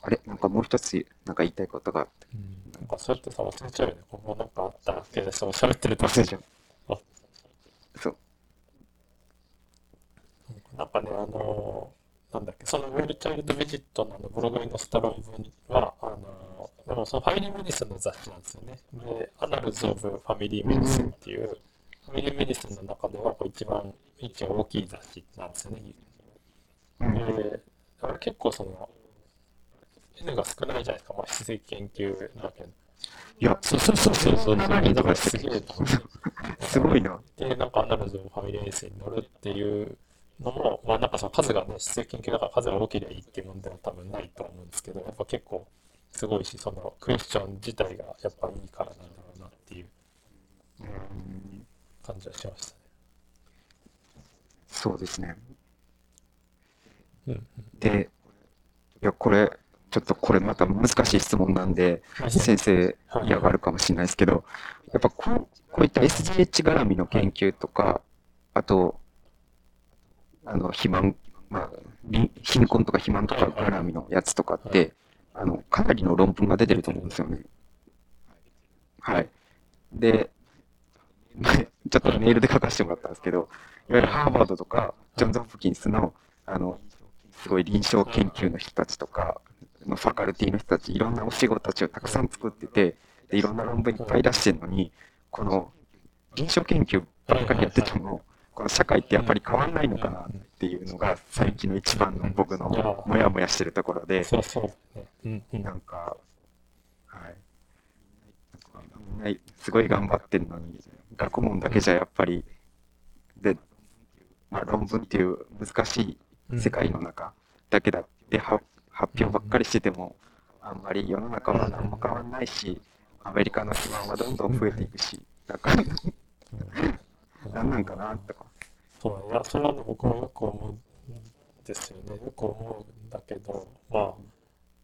あれなんかもう一つ、なんか言いたいことがあって。うん、なんかそうやってさ、忘れちゃうよね。ここなんかあっただけでさ、喋ってると忘れちゃうあ。そう。なんかね、あのーなんだっけ、その well child visit のブログに載せた論文は、あのーでもその family medicine の雑誌なんですよね。で、 Annals of Family Medicine っていう、 family medicine の中ではこう一番、一応大きい雑誌なんですよね。で、あれ結構その、N が少ないじゃないですか、まあ、史跡研究だけど。いや、そうそうそうそうそう。7人とかすげえな。すごいな。で、なんかアナルズをファミリー衛星に乗るっていうのも、まあなんかその数がね、質的研究だから数が多ければいいっていうもんでは多分ないと思うんですけど、やっぱ結構すごいし、そのクエスチョン自体がやっぱいいからなんだろうなっていううん感じはしましたね。そうですね。うん。で、いや、これ、ちょっとこれまた難しい質問なんで、うん。先生はい嫌がるかもしれないですけど、やっぱこうこういった SGH 絡みの研究とか、あと、あの、肥満、まあ、り貧困とか肥満とか絡みのやつとかって、あの、かなりの論文が出てると思うんですよね。はい。で、ちょっとメールで書かせてもらったんですけど、いわゆるハーバードとか、ジョンズ・ホプキンスの、あの、すごい臨床研究の人たちとか、のファカルティの人たち、いろんなお仕事たちをたくさん作ってて、でいろんな論文いっぱい出してるのに、この臨床研究ばっかりやってても、この社会ってやっぱり変わんないのかなっていうのが最近の一番の僕のモヤモヤしてるところで、そうそうだね。うんうん。なんか、はい。みんなすごい頑張ってるのに、学問だけじゃやっぱり、で、まあ、論文っていう難しい世界の中だけだっては発表ばっかりしてても、あんまり世の中は何も変わんないし、アメリカの不満はどんどん増えていくし、なんか、なんなんかなとか。そういや、それはね、僕もよく思うんですよね。よく思うんだけど、まあ、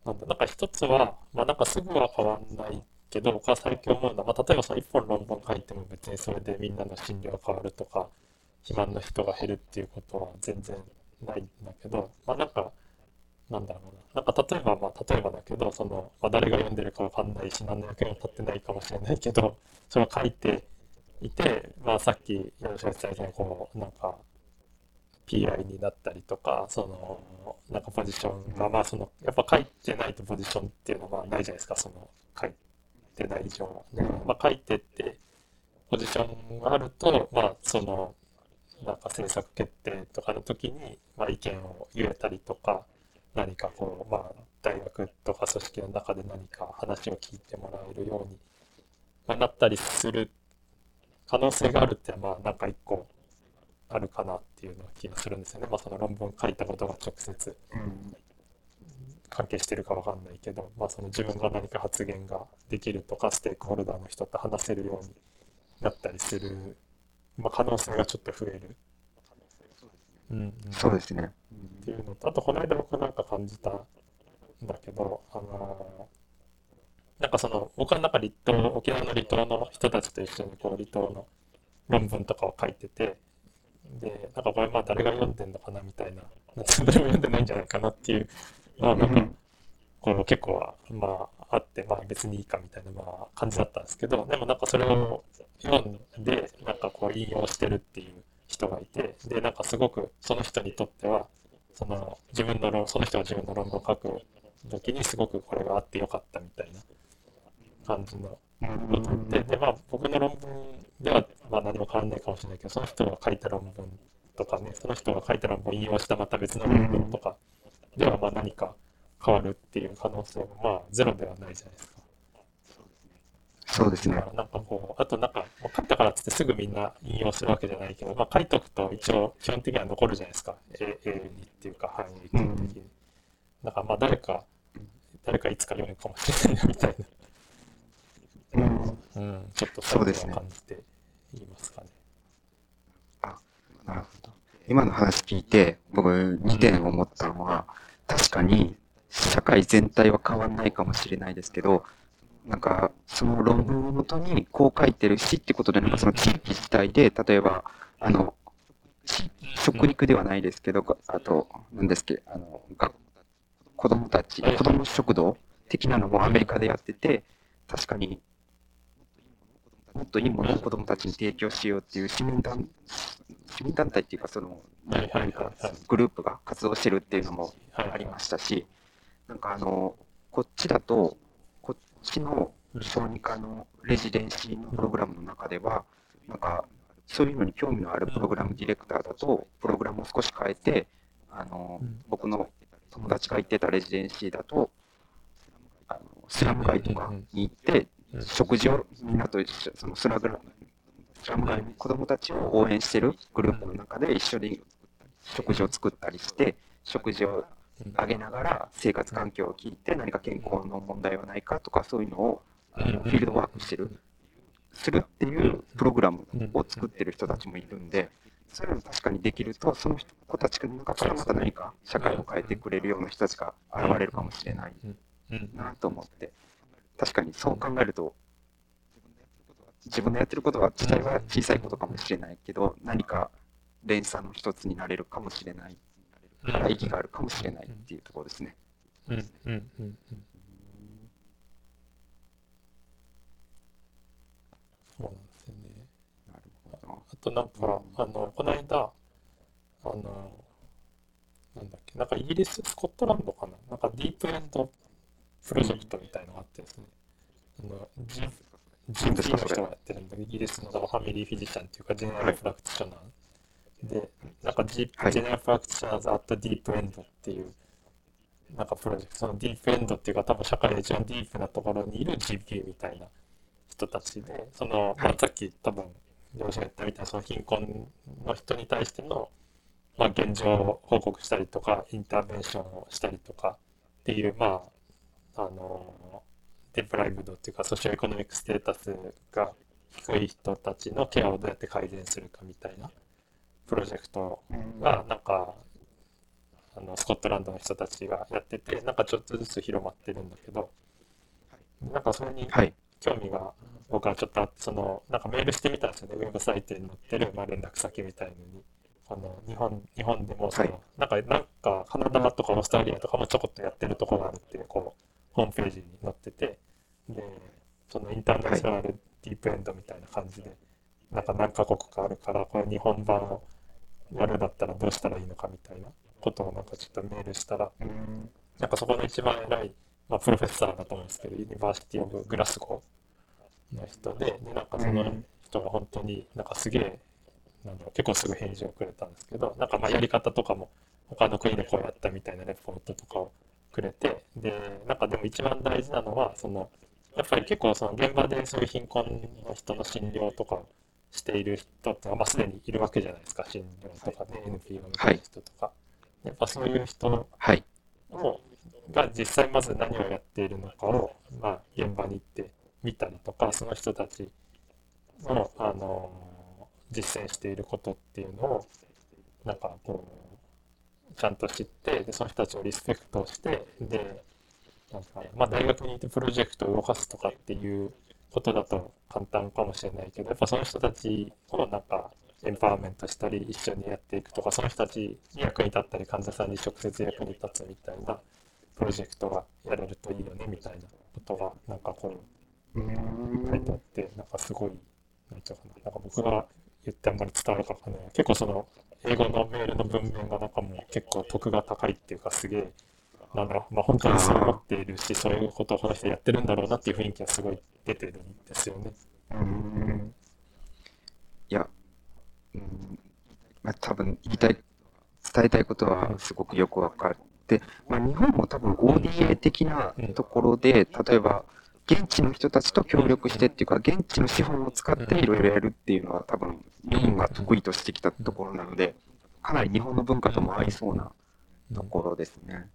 なんだ、なんか一つは、まあなんかすぐは変わんないけど、僕は最近思うのは、まあ例えばその一本論文書いても別にそれでみんなの診療が変わるとか、肥満の人が減るっていうことは全然ないんだけど、まあなんか、なんだろうな。なんか例えば、まあ例えばだけど、その、まあ誰が読んでるかわかんないし、何の役にも立ってないかもしれないけど、それを書いていて、まあさっき、吉野先生がこう、なんか、PI になったりとか、その、なんかポジションが、まあその、やっぱ書いてないとポジションっていうのはまあないじゃないですか、その、書いてない以上は。ね、まあ書いてって、ポジションがあると、まあその、なんか政策決定とかの時に、まあ意見を言えたりとか、何かこう、まあ大学とか組織の中で何か話を聞いてもらえるように、まあ、なったりする可能性があるって、まあなんか一個、あるかなっていうような気がするんですよね。まあその論文書いたことが直接うん関係してるかわかんないけど、まあその自分が何か発言ができるとか、ステークホルダーの人と話せるようになったりする、まあ可能性がちょっと増える。うんうん、そうですね。っていうのと、あとこの間僕なんか感じたんだけど、あのなんかその、僕はなんか離島、沖縄の離島の人たちと一緒にこう離島の論文とかを書いてて、で、なんかこれまあ誰が読んでんのかなみたいな、誰も読んでないんじゃないかなっていう、まあなんか、こう結構は、まああって、まあ別にいいかみたいなまあ感じだったんですけど、でもなんかそれを読んで、なんかこう引用してるっていう人がいて、で、なんかすごくその人にとっては、その自分の論、その人が自分の論文を書く時にすごくこれがあってよかったみたいな感じのことを言って、で、まあ僕の論文ではまあ何も変わらないかもしれないけど、その人が書いた論文とかね、その人が書いた論文を引用したまた別の論文とかではまあ何か変わるっていう可能性もまあゼロではないじゃないですか。そうですねなんかこう、あとなんか、書いたからっつってすぐみんな引用するわけじゃないけど、まあ書いとくと一応基本的には残るじゃないですか。永永遠にっていうか、はい、永久的に。だからまあ誰か、誰かいつか読むかもしれないなみたいうんな、うん、ちょっとそうですね感じて言いますかね。なるほど。今の話聞いて、僕2点思ったのは、確かに社会全体は変わんないかもしれないですけど、なんか、その論文をもとにこう書いてるしってことで、なんかその地域自体で、例えば、あの、し食育ではないですけど、あと、何ですっけ、あの、が子供たち、子供食堂的なのもアメリカでやってて、確かにもっといいものを子供たちに提供しようっていう市民団市民団体っていうか、その、何かグループが活動してるっていうのもはいありましたし、なんかあの、こっちだと、こっちの小児科のレジデンシーのプログラムの中では、なんか、そういうのに興味のあるプログラムディレクターだと、プログラムを少し変えて、あのうん、僕の友達が行ってたレジデンシーだと、あのスラム街とかに行って、うん。食事をみんなと一緒、そのスラグラスラム街の子供たちを応援してるグループの中で一緒に食事を作ったりして、食事をあげながら生活環境を聞いて何か健康の問題はないかとかそういうのをフィールドワークしてる、するっていうプログラムを作ってる人たちもいるんで、そういうの確かにできると、その子たちの中からまた何か社会を変えてくれるような人たちが現れるかもしれないうん。なと思って、確かにそう考えると、自分のやってることは自体は小さいことかもしれないけど、何か連鎖の一つになれるかもしれない、意義があるかもしれないっていうところですね。うんうんうんうんそうなんですよね。なるほど。あとなんか、あの、この間、あの、なんだっけ、なんかイギリス、スコットランドかな？なんかディープエンドプロジェクトみたいのがあってですね、あの、か GP の人がやってるんだけど、イギリスのファミリーフィジシャンっていうか、ジェネラルプラクティショナー。で、なんか G、はい General Practitioners at Deep End っていう、なんかプロジェクト、その Deep End っていうか、多分社会で一番ディープなところにいる GP みたいな人たちで、その、まあ、さっき多分、両親が言ったみたいな、その貧困の人に対しての、まあ、現状を報告したりとか、 intervention をしたりとかっていう、まあ、あの、 deprived っていうか、 socioeconomic status が低い人たちのケアをどうやって改善するかみたいなプロジェクトが、なんか、あの、スコットランドの人たちがやってて、なんかちょっとずつ広まってるんだけど、なんかそれにはい。興味が僕はちょっとあって、その、なんかメールしてみたんですよね、ウェブサイトに載ってる、まあ、連絡先みたいのに。あの、日本、日本でもその、はいなんか、なんか、カナダとかオーストラリアとかもちょこっとやってるところがあるっていう、こう、ホームページに載ってて、で、その International Deep End みたいな感じで、なんか何カ国かあるから、これ日本版をやるだったらどうしたらいいのかみたいなことをなんかちょっとメールしたら、うんなんかそこの一番偉い、まあ、 professor だと思うんですけど、 University of Glasgow の人で、で、なんかその人が本当になんかすげえ、なんだろう、結構すぐ返事をくれたんですけど、なんかまあやり方とかも他の国でこうやったみたいなレポートとかをくれて、で、なんかでも一番大事なのは、その、やっぱり結構その現場でそういう貧困の人の診療とかしている人ってのは、まあ、すでにいるわけじゃないですか、診療とかで NPO の人とか。やっぱそういう人はい。をが実際まず何をやっているのかを、まあ、現場に行って見たりとかその人たちの、あの実践していることっていうのをなんかこうちゃんと知ってでその人たちをリスペクトしてでなんか、まあ、大学に行ってプロジェクトを動かすとかっていうことだと簡単かもしれないけどやっぱその人たちをなんかエンパワーメントしたり一緒にやっていくとかその人たちに役に立ったり患者さんに直接役に立つみたいなプロジェクトがやれるといいよねみたいなことがなんかこう書いてあってなんかすごいなんていうかななんか僕が言ってあんまり伝わるかわかんない結構その英語のメールの文面がなんかもう結構得が高いっていうかすげえなんだろうまあ本当にそう思っているしそういうことをこの人やってるんだろうなっていう雰囲気がすごい出てるんですよね。うん。いや、うん、まあ、多分言いたい、伝えたいことはすごくよくわかって、まあ、日本も多分 ODA 的なところで、例えば、現地の人たちと協力してっていうか、現地の資本を使っていろいろやるっていうのは多分、日本が得意としてきたところなので、かなり日本の文化とも合いそうなところですね。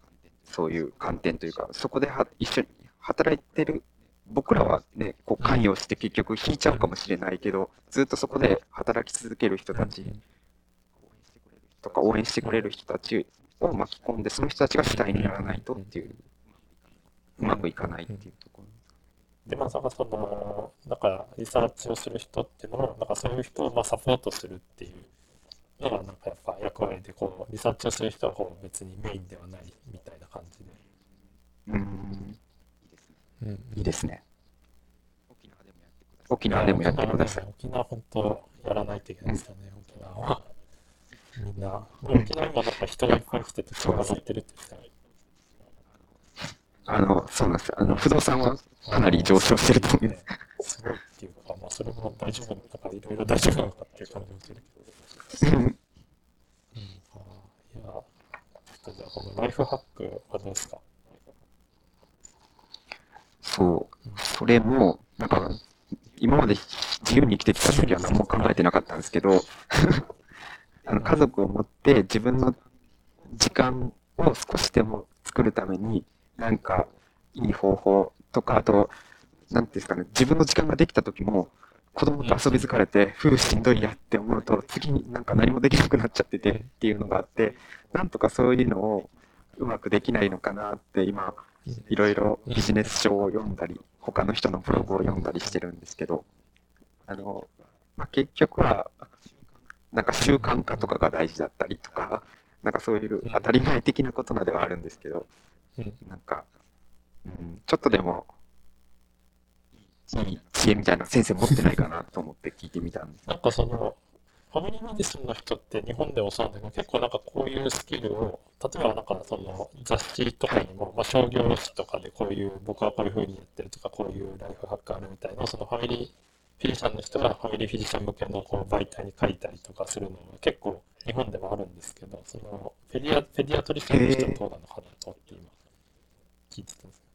そういう観点というか、そこでは一緒に働いてる僕らはね、こう関与して結局引いちゃうかもしれないけど、ずっとそこで働き続ける人たちとか応援してくれる人たちを巻き込んで、その人たちが主体にならないとっていう、うまくいかないっていうところ。で、まあ、なんかその、なんかリサーチをする人っていうのも、なんかそういう人をまあサポートするっていうのが、なんかやっぱ役割で、こう、リサーチをする人はこう別にメインではないみたいな感じで。うん、うん、いいですね。沖縄でもやってください。沖縄本当やらないといけないですよね、沖縄は。みんな、沖縄今なんか人がいっぱい来てて、人がってるって言ってたよあの、そうなんですよ。あの、不動産はかなり上昇してると思うんです。すごいっていうか、まあそれも大丈夫なのか、いろいろ大丈夫なのかっていう感じもするけど。うん。うん、あーいや、ちょっとじゃあこのライフハックはどうですか？そう、それも、なんか、今まで自由に生きてきた時は何も考えてなかったんですけど、あの 家族を持って自分の時間を少しでも作るために、なんかいい方法とか、あと、なんていうんですかね、自分の時間ができた時も、子供と遊び疲れて、ふうしんどいやって思うと、次になんか何もできなくなっちゃっててっていうのがあって、なんとかそういうのをうまくできないのかなって今、いろいろビジネス書を読んだり、他の人のブログを読んだりしてるんですけど、あの、まあ、結局は、なんか習慣化とかが大事だったりとか、なんかそういう当たり前的なことまではあるんですけど、うん。なんか、うん、ちょっとでも、知恵みたいな先生持ってないかなと思って聞いてみたんです。なんかその、ファミリーメディスンの人って日本でもそうなんだけど、結構なんかこういうスキルを、例えばなんかその雑誌とかにも、まあ、商業誌とかでこういう、僕はこういう風にやってるとか、こういうライフハックあるみたいな、そのファミリーフィジシャンの人がファミリーフィジシャン向けのこう媒体に書いたりとかするのは結構日本でもあるんですけど、そのフェディア、フェディアトリシャンの人はどうなのかなと思って今聞いてたんですあ、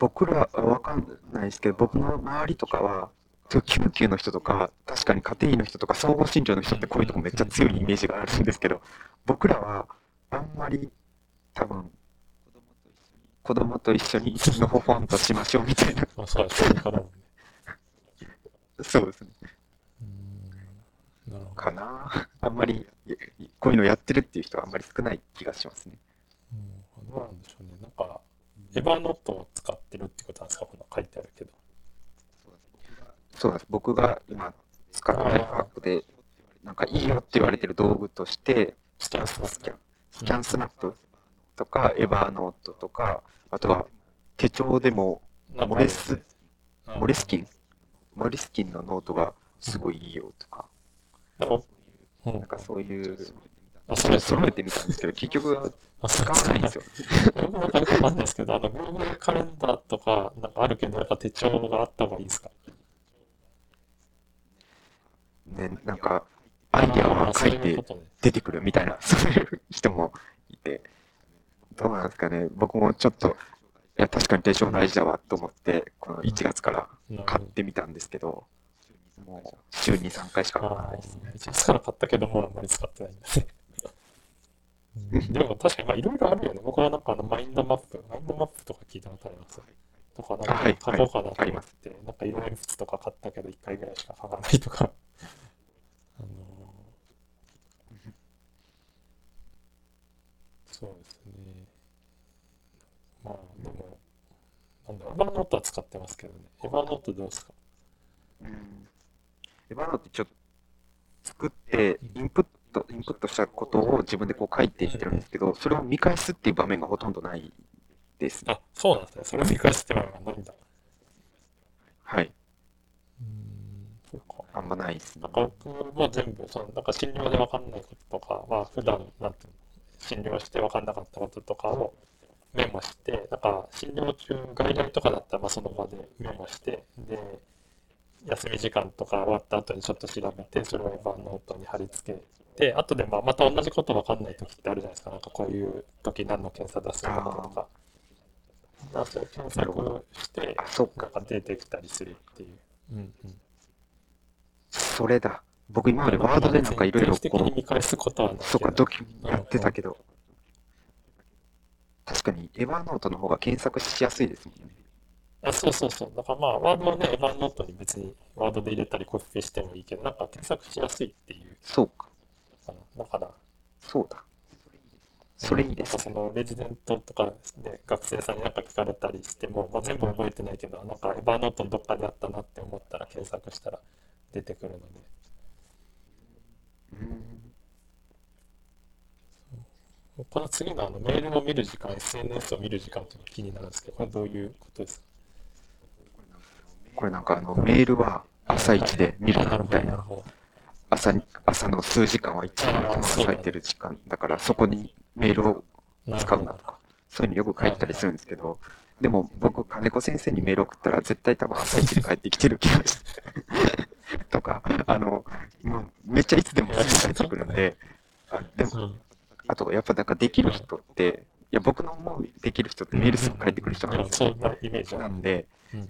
僕らはわかんないですけど、僕の周りとかは、救急の人とか、確かに家庭医の人とか、総合診療の人ってこういうとこめっちゃ強いイメージがあるんですけど、僕らはあんまり多分、子供と一緒にのほほんとしましょうみたいな、まあそうですね。そうですね、なるほど。かな。あんまり、こういうのやってるっていう人はあんまり少ない気がしますね。うん、どうなんでしょうね。なんか、エヴァノートを使ってるってことなんですかこの書いてあるけど。そうなんです。僕が今使ったライフハックで、なんかいいよって言われてる道具として、スキャンススキャンScanSnap とか、 Evernote とか、あとは手帳でも、モレス、 Moleskine、Moleskine のノートがすごいいいよとか、なんかそういう、あ、それ、揃え、てみたんですけど、結局使わないんですよ。僕もなんかよくわかんないですけど、あの、Google カレンダーとか、なんかあるけど、やっぱ手帳があった方がいいですか？ね、なんか、アイデアは書いて。出てくるみたいな、そういう人もいて、どうなんですかね、僕もちょっと、いや、確かに手帳大事だわと思って、この1月から買ってみたんですけど、もう週に3回しか買わないですね。、1月から買ったけども、あんまり使ってないんですね。うんでも確かに、まあ、いろいろあるよね。僕はなんかあの、マインドマップ、マインドマップとか聞いたことあります。とか、なんかあはい買おうかなとはい思って、なんか色鉛筆とか買ったけど、1回ぐらいしか買わないとか。あのーそうですね。まあ、でも、なんだろう、エヴァノートは使ってますけどね。エヴァノートどうですか？うんエヴァノート一応作って、インプット、インプットしたことを自分でこう書いていってるんですけど、それを見返すっていう場面がほとんどないですね。あ、そうなんですね。それを見返してはないんだ。はい。うーん、そうか。あんまないですねなん。か僕も全部、その、なんか診療で分かんないこととか、まあ普段、なんていうの、診療して分かんなかったこととかをメモして、なんか診療中、外来とかだったら、まあその場でメモして、で、休み時間とか終わった後にちょっと調べて、それをノートに貼り付けて、後でまあまた同じこと分かんない時ってあるじゃないですか。なんかこういう時何の検査出すのかとか。なんかそう検索して、あ、そっか。出てきたりするっていう。うんうん。それだ。僕今までワードでなんかいろいろこ見返すことはないう、けそうか、どドキュメントやってたけど、確かにエヴァノートの方が検索しやすいですもんね。あそうそうそう。だからまあ、ワードはね、エヴァノートに別にワードで入れたりコピペしてもいいけど、なんか検索しやすいっていうそうか。かな。だから、そうだ。それいいですそのレジデントとかで学生さんになんか聞かれたりしても、まあ、全部覚えてないけど、なんかエヴァノートのどっかにあったなって思ったら検索したら出てくるので。うんこの次のあのメールを見る時間、SNS を見る時間っていうのが気になるんですけど、これどういうことですか？これなんかあのメールは朝一で見るみたいなるほどなる。ほど。朝に、朝の数時間は一番頭が冴えてる時間。だからそこにメールを使うなとか、そういうのよく書いてたりするんですけど、でも僕、金子先生にメール送ったら絶対多分朝一で帰ってきてる気がして。とか、あの、もうめっちゃいつでもすぐ帰ってくるんで、あでも、うんあとやっぱなんかできる人って、いや僕の思うできる人ってメールすぐ返ってくる人なんですよ。イメージ。なんで、うん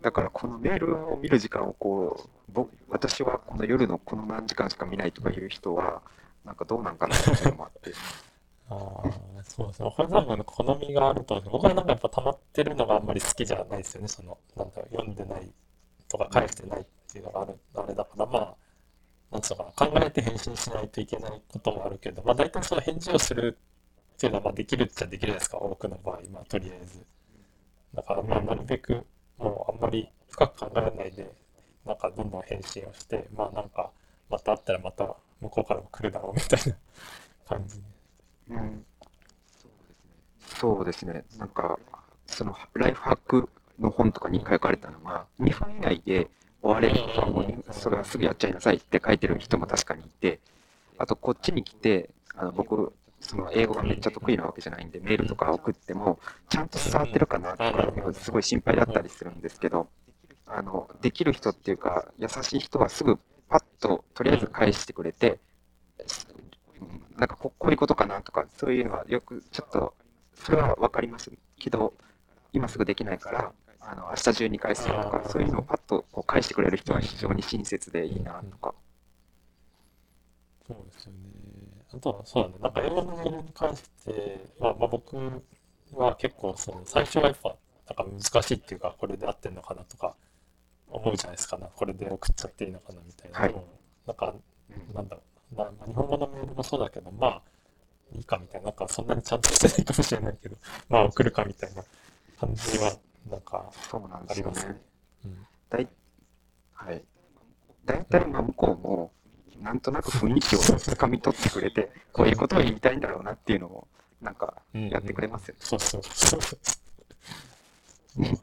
だからこのメールを見る時間をこう、僕私はこの夜のこの何時間しか見ないとかいう人は、なんかどうなんかなっていうのもあって。ああ、そうですね。他の多分好みがあると。僕はなんかやっぱ溜まってるのがあんまり好きじゃないですよね。その、なんだろう、読んでないとか返してないっていうのがある、あれだから、まあ、なんつうのかな、考えて返信しないといけないこともあるけど、まあ大体その返事をするっていうのはまあできるっちゃできるじゃないですか、多くの場合、まあとりあえず。だからまあなるべくもうあんまり深く考えないで、なんかどんどん返信をして、まあなんか、また会ったらまた向こうからも来るだろうみたいな 感じ。うんそうですね。なんか、そのライフハックの本とかに書かれたのは、2分以内で終われることはもそれはすぐやっちゃいなさいって書いてる人も確かにいて、あとこっちに来て、あの僕、その英語がめっちゃ得意なわけじゃないんで、メールとか送っても、ちゃんと伝わってるかなとか、すごい心配だったりするんですけど、あの、できる人っていうか、優しい人はすぐパッととりあえず返してくれて、うんなんかここういうことかなとか、そういうのはよくちょっと、それはわかりますけど、今すぐできないから、あの明日中に返すよとか、そういうのをパッとこう返してくれる人は非常に親切でいいなとか。そうですよね。あとは、そうだね。なんか英語のメールに関して、まあ、まあ僕は結構、その、最初はやっぱ、なんか難しいっていうか、これで合ってんのかなとか、思うじゃないですかな。これで送っちゃっていいのかなみたいな。はいなんか、なんだろう。まあ、まあ日本語のメールもそうだけど、まあ、いいかみたいな。なんか、そんなにちゃんとしてないかもしれないけど、まあ、送るかみたいな感じは、なんか、そうなんあですよねりますね。。うん。だいはい。大体まあ向こうも、なんとなく雰囲気をつかみ取ってくれて、こういうことを言いたいんだろうなっていうのを、なんかやってくれますよね。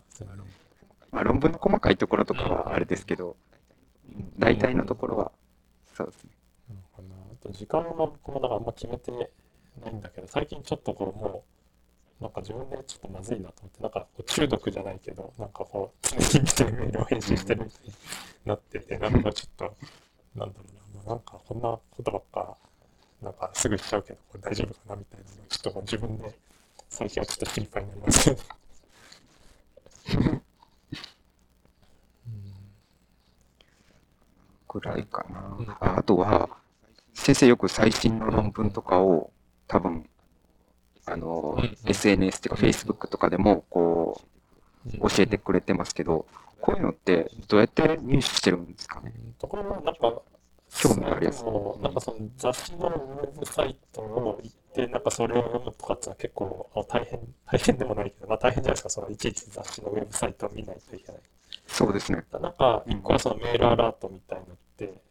まあ論文の細かいところとかはあれですけど、大体のところは、そうですね。時間は僕もなんかあんま決めてないんだけど、最近ちょっとこうもう、なんか自分でちょっとまずいなと思って、なんかこう中毒じゃないけど、なんかこう、常に見てメールを返信してるみたいになってて、なんかちょっと、なんだろうな、なんかこんなことばっか、なんかすぐしちゃうけど、これ大丈夫かなみたいなちょっと自分で最近はちょっと心配になりますよね。ぐらいかなうん。ああとは、先生よく最新の論文とかを、多分、あのうんうん、SNS っていうか Facebook とかでも、こう教えてくれてますけど、こういうのってどうやって入手してるんですかね？ところがなんか、興味あるやつそのなんかその雑誌のウェブサイトを行って、なんかそれを読むとかってのは結構あ大変、大変でもないけど、まあ大変じゃないですか、そのいちいち雑誌のウェブサイトを見ないといけない。そうですね。なんか、一個はそのメールアラートみたいのって、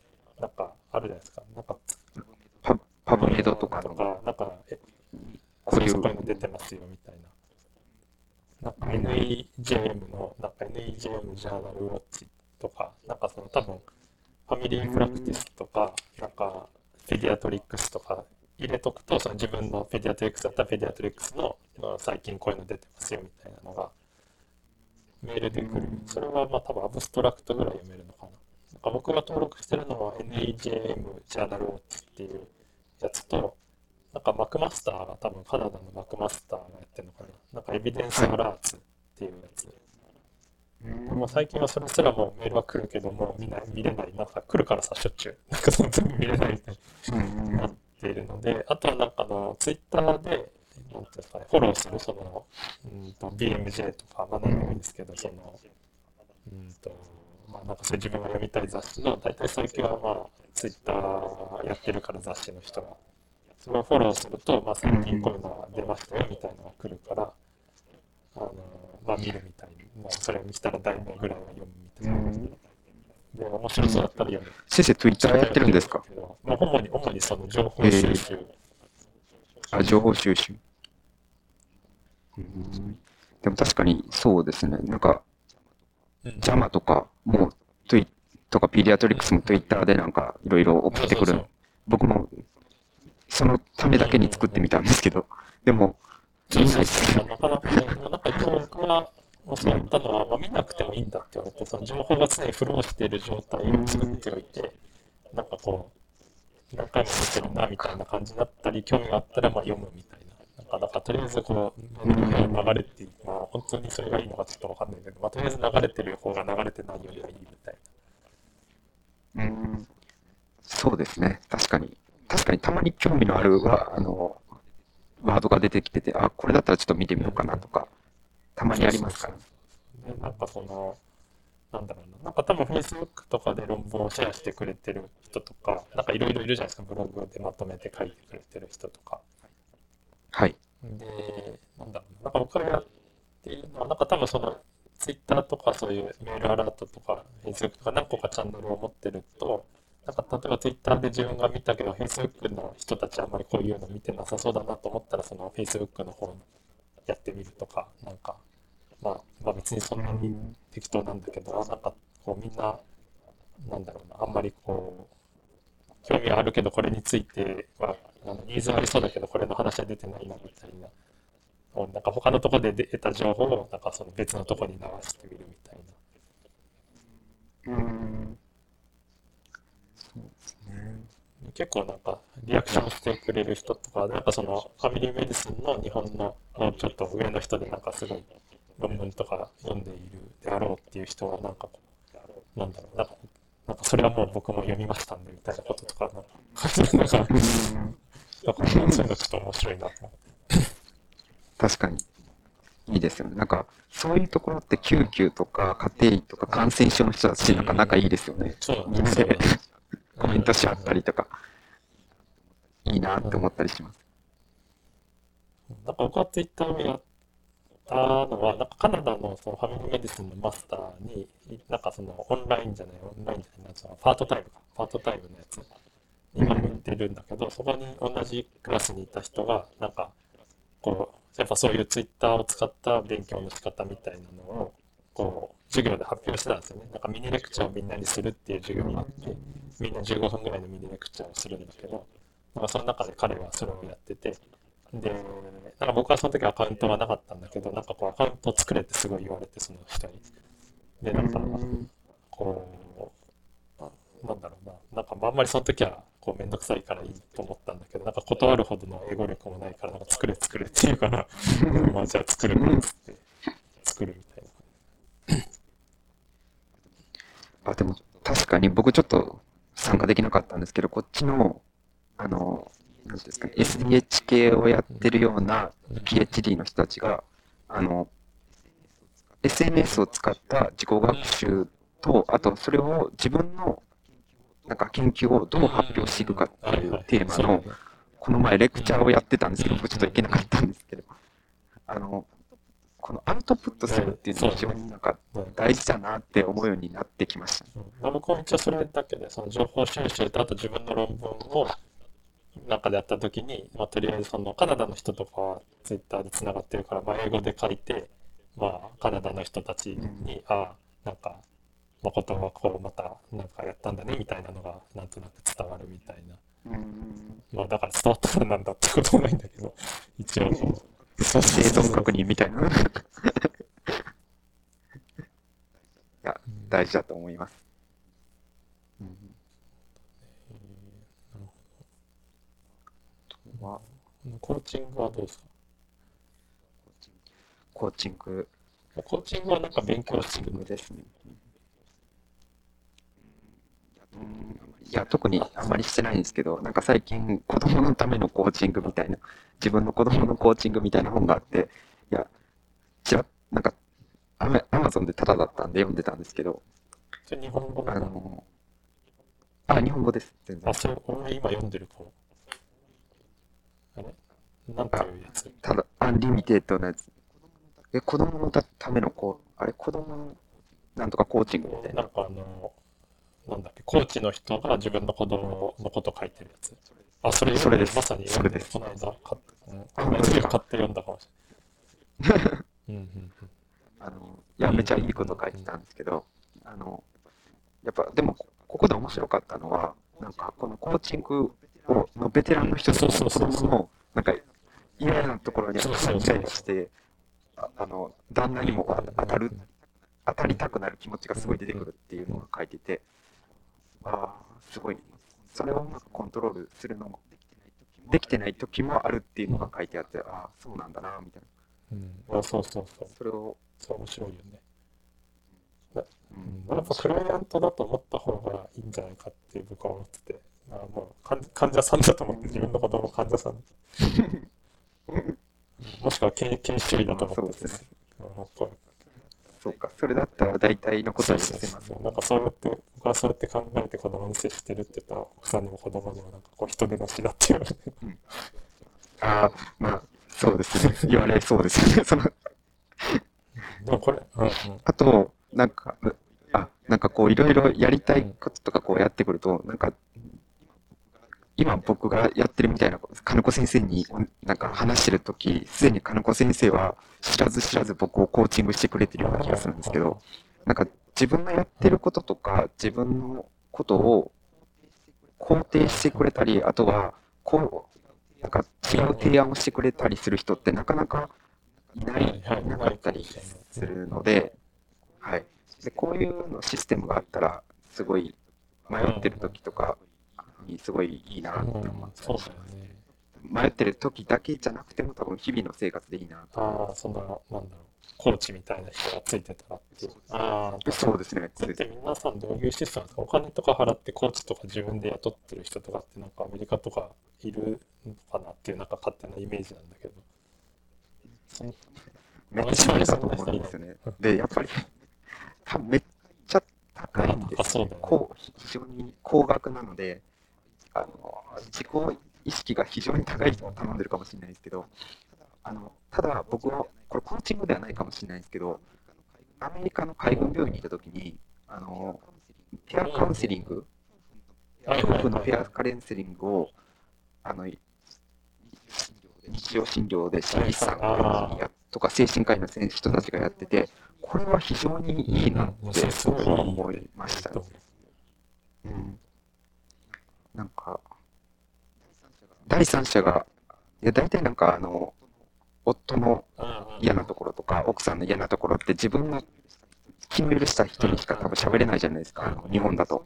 なんかあるじゃないですか。なんか、パ、PubMed とかの、とか、なんか、え、こういう出てますよみたいな。なんか NEJM の、なんか NEJM Journal Watch とか、なんかその多分、 Family Practice とか、なんか、 Pediatrics とか入れとくと、その自分の Pediatrics だったら Pediatrics の、最近こういうの出てますよみたいなのが、メールで来る。それはまあ多分アブストラクトぐらい読めるのかな。なんか僕が登録してるのは NEJM ジャーナルウォッチっていうやつと、なんかマクマスターが多分カナダのマクマスターがやってるのかな。なんかエビデンスアラーツっていうやつ。もう最近はそれすらもメールは来るけども見ない、見れない。なんか来るからさ、しょっちゅう。なんかその全部見れないみたいになっているので、あとはなんかあの、ツイッターで、なんていうんですかね、フォローする、その、うんと、BMJ とか、まあ何でもいいんですけど、その、うんと、まあなんかそういう自分が読みたい雑誌の、大体最近はまあ、ツイッターやってるから雑誌の人が。それをフォローすると、まあ最近こういうのが出ましたよみたいなのが来るから、あの、まあ見るみたいに、まあそれを見たら題名ぐらいは読むみたいなで。で、面白そうだったら読む。先生、Twitter やってるんですか？まあ主に、主にその情報収集。あ、情報収集。うんでも確かにそうですね。なんか、うんジャマとかも、トゥイとかピディアトリックスも Twitter でなんかいろいろ送ってくる。僕もそのためだけに作ってみたんですけど、でも、そうそうそう。なかなかね、なんか一応僕が教わったのは、まあ、見なくてもいいんだって言われて、その情報が常にフローしている状態を作っておいて、なんかこう、何回も見てるなみたいな感じだったり、興味があったらまあ読むみたいな。なんか、だかとりあえずこう、流れて、まあ本当にそれがいいのかちょっとわかんないけど、まあとりあえず流れてる方が流れてないよりはいいみたいな。うん、そうですね。確かに。確かにたまに興味のあるは、あの、ワードが出てきてて、あ、これだったらちょっと見てみようかなとか、たまにありますから。でなんかその、なんだろうな、なんか多分 Facebook とかで論文をシェアしてくれてる人とか、なんかいろいろいるじゃないですか、ブログでまとめて書いてくれてる人とか。はい。で、なんだろうな、なんか僕がやっているのは、なんか多分その、Twitter とかそういうメールアラートとか、Facebook とか何個かチャンネルを持ってると、なんか例えば Twitter で自分が見たけど、Facebook の人たちあんまりこういうの見てなさそうだなと思ったら、その Facebook の方やってみるとか、なんか、まあ、まあ別にそんなに適当なんだけど、なんかこうみんな、なんだろうな、あんまりこう、興味あるけどこれについては、あのニーズありそうだけどこれの話は出てないなみたいな、なんか他のところで得た情報をなんかその別のところに流してみるみたいな。うん。そうですね。結構なんかリアクションしてくれる人とか、なんかそのファミリーメディスンの日本のちょっと上の人でなんかすごい論文とか読んでいるであろうっていう人はなんかこう、なんだろう、なんか、なんかそれはもう僕も読みましたんでみたいなこととか、なんか、なんか、だからそういうのちょっと面白いなと思って。確かに。いいですよね。なんか、そういうところって救急とか家庭医とか感染症の人たちなんか仲いいですよね。そうみんなでコメントし合ったりとか、いいなって思ったりします。なんか僕はツイッターをやったのは、なんかカナダのそのファミリーメディスンのマスターに、なんかそのオンラインじゃない、オンラインじゃない、そのパートタイムか、パートタイムのやつに向いてるんだけど、そこに同じクラスにいた人が、なんか、こう、やっぱそういうツイッターを使った勉強の仕方みたいなのを、こう、授業で発表してたんですよね。なんかミニレクチャーをみんなにするっていう授業があって、みんな15分ぐらいのミニレクチャーをするんだけど、なんかその中で彼はそれをやってて、で、なんか僕はその時アカウントがなかったんだけど、なんかこうアカウントを作れってすごい言われて、その人に。で、なんか、こう、なんだろうな、なんかあんまりその時はこうめんどくさいからいいと思ったんだけど、なんか断るほどの英語力もないから、なんか作れ作れっていうから、まあじゃあ作るっつって、作るみたいな。あ、でも確かに僕ちょっと参加できなかったんですけど、こっちの、あの、なんですかね、SDH 系をやってるような PhD の人たちが、あの、SNS を使った自己学習と、あとそれを自分のなんか研究をどう発表していくかっていうテーマの、この前レクチャーをやってたんですけど、僕ちょっと行けなかったんですけど、あの、このアウトプットするっていうのが非常になんか大事だなって思うようになってきました。うん、僕も一応それだけで、その情報収集とあと自分の論文を中でやった時に、まあ、とりあえずそのカナダの人とかはツイッターでつながってるから、まあ、英語で書いて、まあ、カナダの人たちに、ああ、なんか誠はこうまたなんかやったんだねみたいなのがなんとなく伝わるみたいな。まあだから伝わったらなんだってこともないんだけど、一応こう。生存確認みたいな。いや、大事だと思います。うん、なるほど。まあ、コーチングはどうですか？コーチング。コーチングはなんか勉強してるんですね。いや、特にあんまりしてないんですけど、なんか最近、子供のためのコーチングみたいな、自分の子供のコーチングみたいな本があって、いや、ちら、なんか、アマゾンでタダだったんで読んでたんですけど、日本語あの、あ、日本語です、全然。あ、それ、俺今読んでる本。あれ？なんていうやつただ、 Unlimited なやつ。え、子供のためのこう、あれ、子供の、なんとかコーチングみたいな。なんかあの、なんだっけ、コーチの人が自分の子供のこと書いてるやつ。あ、それそれです。まさにそれです。この間買って、うん、買って読んだかもしれない。うんうんあの、いや、めちゃいいこと書いてたんですけど、あの、やっぱ、でも、ここで面白かったのは、なんか、このコーチングをのベテランの人たちのなんか、嫌なところにイライラして、あの、旦那にも当たる、当たりたくなる気持ちがすごい出てくるっていうのが書いてて、ああ、すごい。それをうまくコントロールするのも、できてない時もあるっていうのが書いてあって、ああ、そうなんだな、みたいな。うん。あ、そうそうそう。それを、そう面白いよね。ううんん、やっぱクライアントだと思った方がいいんじゃないかって僕は思ってて、あもう患患者さんだと思って自分のことも患者さん、もしくは研研修医だと思って。て、そうそうか、それだったら大体のことにしてますう。なんかそうやって、僕はそうやって考えて子供に接してるって言ったら、奥さんにも子供にもなんかこう人手の死だって言われて、ああ、まあ、そうですね。言われそうですね。その、でもこれ、うんうん、あと、なんか、あ、なんかこう、いろいろやりたいこととかこうやってくると、なんか、今僕がやってるみたいな、金子先生になんか話してるとき、すでに金子先生は知らず知らず僕をコーチングしてくれてるような気がするんですけど、なんか自分のやってることとか、自分のことを肯定してくれたり、あとは、こう、なんか違う提案をしてくれたりする人ってなかなかいない、いなかったりするので、はい。で、こういうのシステムがあったら、すごい迷ってる時とかすごいいいなって思うん、ってそうだよね。迷ってる時だけじゃなくても多分日々の生活でいいなと。ああ、そんな、なんだろう、コーチみたいな人がついてたらっていう。ああ、そうですね。それって皆さんどういうシステムなんですかお金とか払ってコーチとか自分で雇ってる人とかってなんかアメリカとかいるのかなっていうなんか勝手なイメージなんだけど。めっちゃいいだと思うんですよね。で、やっぱり、多分めっちゃ高いんであ、すよ。そうだよね。非常に高額なので、あの自己意識が非常に高い人が頼んでるかもしれないですけど、あのただ僕は、これコーチングではないかもしれないですけど、アメリカの海軍病院にいたときに、あのペアカウンセリング、はい夫婦のペアカウンセリングを、あの日常診療で心理師さんとか精神科医の人たちがやってて、これは非常にいいなって思いました。うん、なんか、第三者が、いや大体なんかあの、夫の嫌なところとか、奥さんの嫌なところって自分の気の許した人にしか多分喋れないじゃないですか、あの日本だと。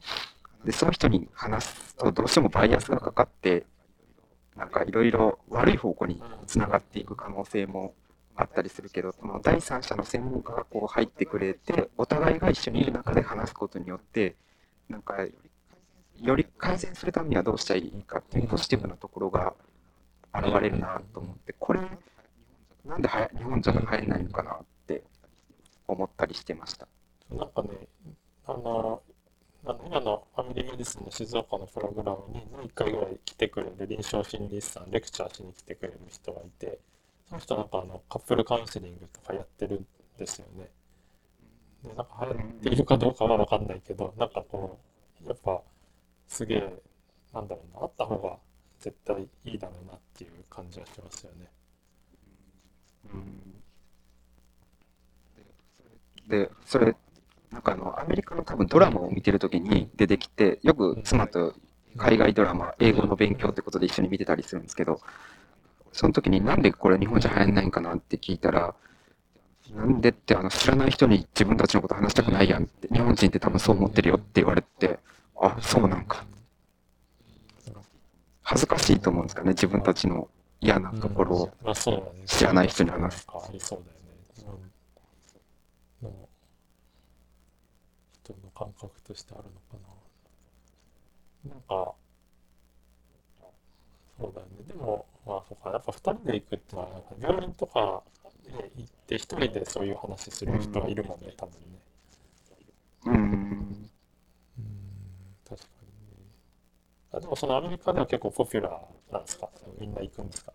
で、その人に話すとどうしてもバイアスがかかって、なんかいろいろ悪い方向につながっていく可能性もあったりするけど、その第三者の専門家がこう入ってくれて、お互いが一緒にいる中で話すことによって、なんか、より改善するためにはどうしたらいいかっていうポジティブなところが現れるなと思って、これ、なんで日本じゃ入れないのかなって思ったりしてました。なんかね、あの、あの今のファミリーメディスの静岡のプログラムに1回ぐらい来てくれる臨床心理士さん、レクチャーしに来てくれる人がいて、その人なんかあのカップルカウンセリングとかやってるんですよね。で、なんか流行っているかどうかはわかんないけど、なんかこう、やっぱすげえ、なんだろうな、あった方が絶対いいだろうなっていう感じはしますよね。うんで、それ、なんかあの、アメリカの多分ドラマを見てるときに出てきて、よく妻と海外ドラマ、英語の勉強ってことで一緒に見てたりするんですけど、その時になんでこれ日本じゃ流行んないんかなって聞いたら、なんでってあの知らない人に自分たちのこと話したくないやんって、日本人って多分そう思ってるよって言われて、あ、そうなんか。恥ずかしいと思うんですかね、自分たちの嫌なところを。まあそうだね。知らない人に話すありそうだよね。うん。の人の感覚としてあるのかな。なんか、そうだよね。でも、まあそうか、やっぱ二人で行くってのは、なんか病院とかで行って一人でそういう話する人はいるもんね、多分ね。うーん。あ、でもそのアメリカでは結構ポピュラーなんですか？みんな行くんですか？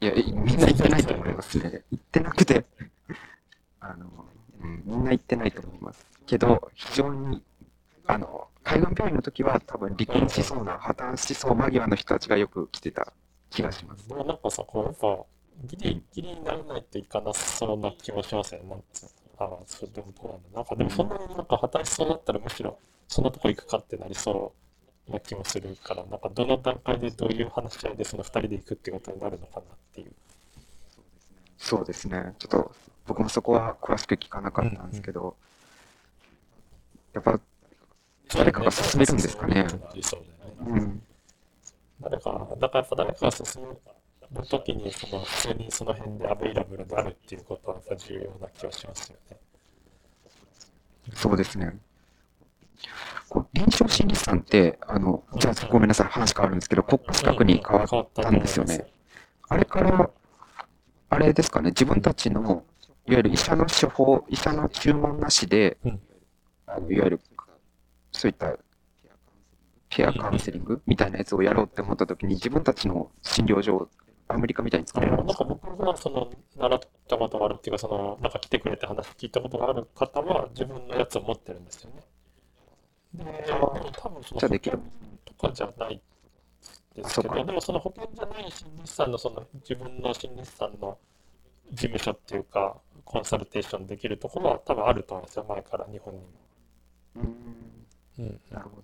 いや、いみんな行ってないと思いますね。行ってなくて、あの、うん、みんな行ってないと思います。けど、非常に、あの、海軍病院の時は多分離婚しそうな、破綻しそう間際の人たちがよく来てた気がします。でもなんかさ、こうやっぱ、ギリギリにならないといかなそうな気もしますよね。なんつうのああ、それでもどうなんだ。なんかでもそんなになんか破綻しそうだったらむしろそんなとこ行くかってなりそうな気もするから、なんかどの段階でどういう話し合いでその二人で行くってことになるのかなっていう。そうですね。ちょっと、僕もそこは詳しく聞かなかったんですけど、やっぱ、誰かが進めるんですかね。うん。誰か、だからやっぱ誰かが進むときに、その、普通にその辺でアベイラブルであるっていうことはやっぱ重要な気はしますよね。そうですね。臨床心理士さんって、あの、じゃあごめんなさい、話変わるんですけど、国家資格に変わったんですよね。あれから、あれですかね、自分たちの、いわゆる医者の処方、医者の注文なしで、うんあのいわゆる、そういったペアカウンセリングみたいなやつをやろうって思ったときに、自分たちの診療所をアメリカみたいに作れるなんか僕がその習ったことがあるっていうか、そのなんか来てくれて話聞いたことがある方は自分のやつを持ってるんですよね。で、多分その保険とかじゃないですけど、でもその保険じゃない心理師さんのその自分の心理師さんの事務所っていうか、コンサルテーションできるところは多分あると思うんですよ、前から日本にも。うんうん、なるほど。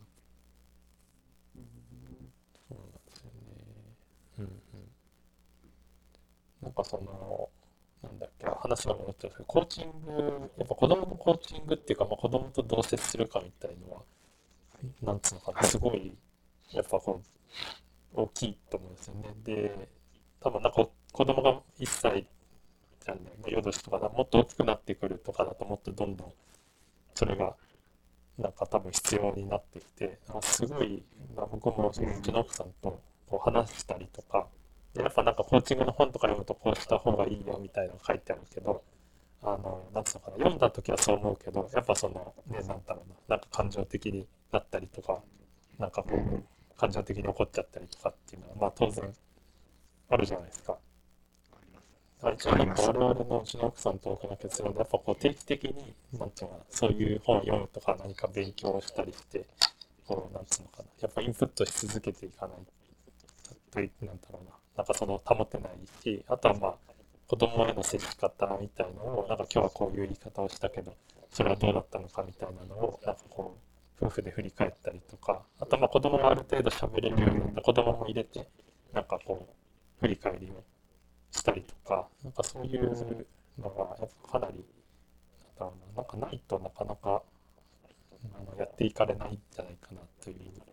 そうなんですよね。うんうん。なんかその、なんだっけ、話が戻っちゃうんですけど、コーチング、やっぱ子供のコーチングっていうか、まあ、子供とどう接するかみたいのは、なんつうのかな、すごい、やっぱこう、大きいと思うんですよね。で、多分なんか子供が1歳じゃんね、夜年とかだ、もっと大きくなってくるとかだと、もっとどんどん、それが、なんか多分必要になってきて、あすごい、まあ、僕もうちの奥さんとこう話したりとか、やっぱなんかコーチングの本とか読むとこうした方がいいよみたいなの書いてあるけど、あの、なんつうのかな、読んだ時はそう思うけど、やっぱその、ね、なんだろうな、なんか感情的になったりとか、なんかこう、感情的に怒っちゃったりとかっていうのは、まあ当然あるじゃないですか。あ一応なんか我々のうちの奥さんと僕の結論で、やっぱこう定期的に、なんていうのかな、そういう本を読むとか何か勉強をしたりして、こう、なんつうのかな、やっぱインプットし続けていかないとい、なんだろうな、なんかその保てないし、あとはまあ、子供への接し方みたいのを、なんか今日はこういう言い方をしたけど、それはどうだったのかみたいなのを、なんかこう、夫婦で振り返ったりとか、あとまあ子供がある程度喋れるようになった子供も入れて、なんかこう、振り返りをしたりとか、なんかそういうのが、やっぱかなり、なん、かないとなかなか、やっていかれないんじゃないかなという。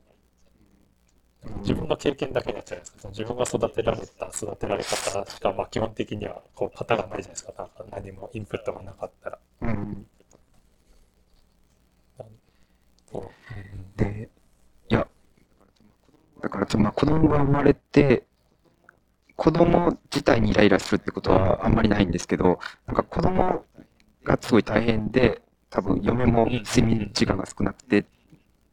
自分の経験だけになっちゃうんですか。その自分が育てられた育てられ方しか、まあ基本的にはこう型がないじゃないですか。なんか何もインプットがなかったら。うん。で、いや、だから、まあ、子供が生まれて、子供自体にイライラするってことはあんまりないんですけど、なんか子供がすごい大変で、多分嫁も睡眠時間が少なくて、っ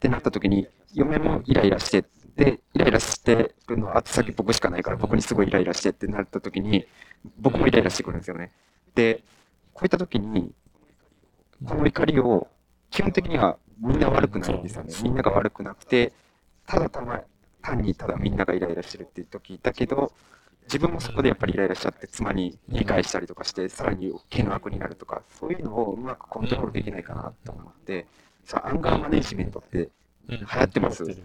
てなった時に、嫁もイライラして、で、イライラしてるのは後先僕しかないから、僕にすごいイライラしてってなった時に、僕もイライラしてくるんですよね。で、こういった時に、この怒りを、基本的にはみんな悪くないんですよね。みんなが悪くなくて、ただたま、単にただみんながイライラしてるっていう時だけど、自分もそこでやっぱりイライラしちゃって、妻に理解したりとかして、さらに険悪になるとか、そういうのをうまくコントロールできないかなと思って、さあ、アンガーマネジメントって流流行ってます？流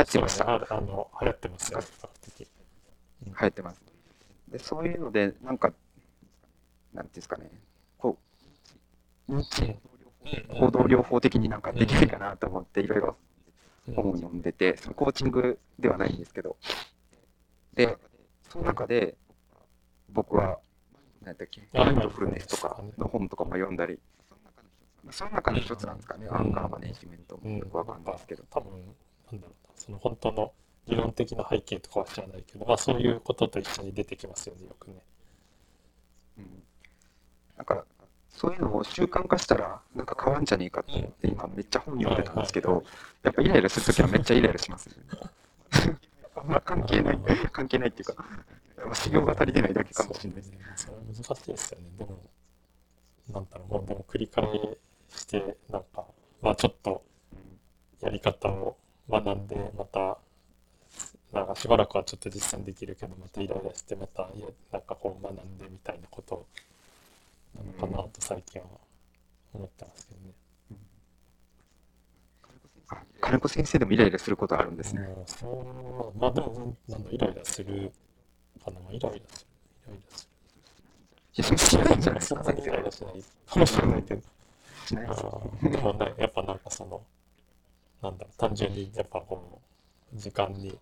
行ってました。ああの、流行ってますよ、比較的。流行ってます。で、そういうので、なんか、なんていうんですかね、こう、日行動療法的になんかできないかなと思って、いろいろ本を読んでて、そのコーチングではないんですけど、で、その中で、僕は、何だっけ、あマインドフルネスとかの本とかも読んだり、その中の一つなんですかね、アンガーマネジメントもよくわかんないですけど。多分、なんだろうな、その本当の理論的な背景とかは知らないけど、まあそういうことと一緒に出てきますよね、よくね。うんだから、そういうのを習慣化したら、なんか変わんじゃねえかと思って、今めっちゃ本読んでたんですけど、やっぱイライラするときはめっちゃイライラしますね。あんま関係ない、関係ないっていうか、修行が足りてないだけかもしれないです。ねそれ難しいですよね。でも、なんだろう、もうでも繰り返して、なんか、まあちょっとやり方を学んで、また、なんかしばらくはちょっと実践できるけど、またイライラして、また、いやなんかこう学んでみたいなことなのかなと最近は思ってますけどね。あ金子先生でもイライラすることあるんですね。もうそう、まあでも、なんだ、イライラするかな、イライラする、イライラする。いや、それしないんじゃないですか、そんなにイ。ライラしないかもしれないけど。しないです。でもね、やっぱなんかその、なんだろう、単純にやっぱこう、時間に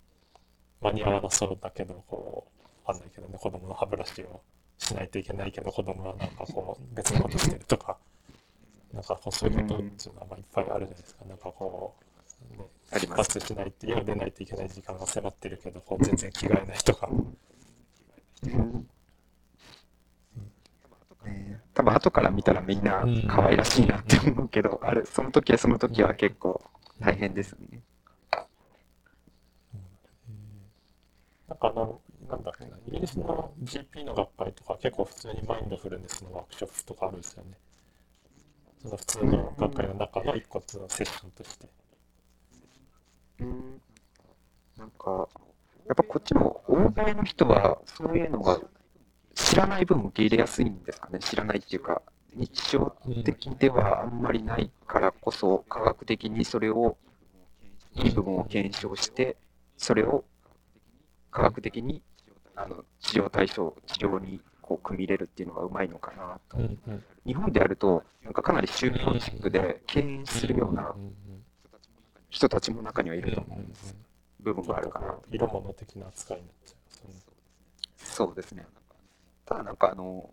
間に合わなそうだけど、こう、わかんないけどね、子供の歯ブラシをしないといけないけど、子供はなんかこう、別のことしてるとか、なんかこう、そういうことっていうのはまあいっぱいあるじゃないですか。なんかこう、ね、出。発しないって、家を出ないといけない時間が迫ってるけど、こう全然着替えないとか。多分後から見たらみんな可愛らしいなって思うけど、あれ、その時はその時は結構大変ですね。なんかあの、なんだっけな、イギリスの GP の学会とか結構普通にマインドフルネスのワークショップとかあるんですよね。その普通の学会の中の一個のセッションとして。うんなんか、やっぱこっちの欧米の人はそういうのが知らない分受け入れやすいんですかね。知らないっていうか、日常的ではあんまりないからこそ、科学的にそれを、いい部分を検証して、それを科学的にあの治療対象、治療にこう組み入れるっていうのがうまいのかなと。日本でやると、なんかかなり宗教チックで敬遠するような人たちも中にはいると思うんです。部分があるかなと。色物的な扱いになっちゃいますよね。そうですね。ただなんかあの、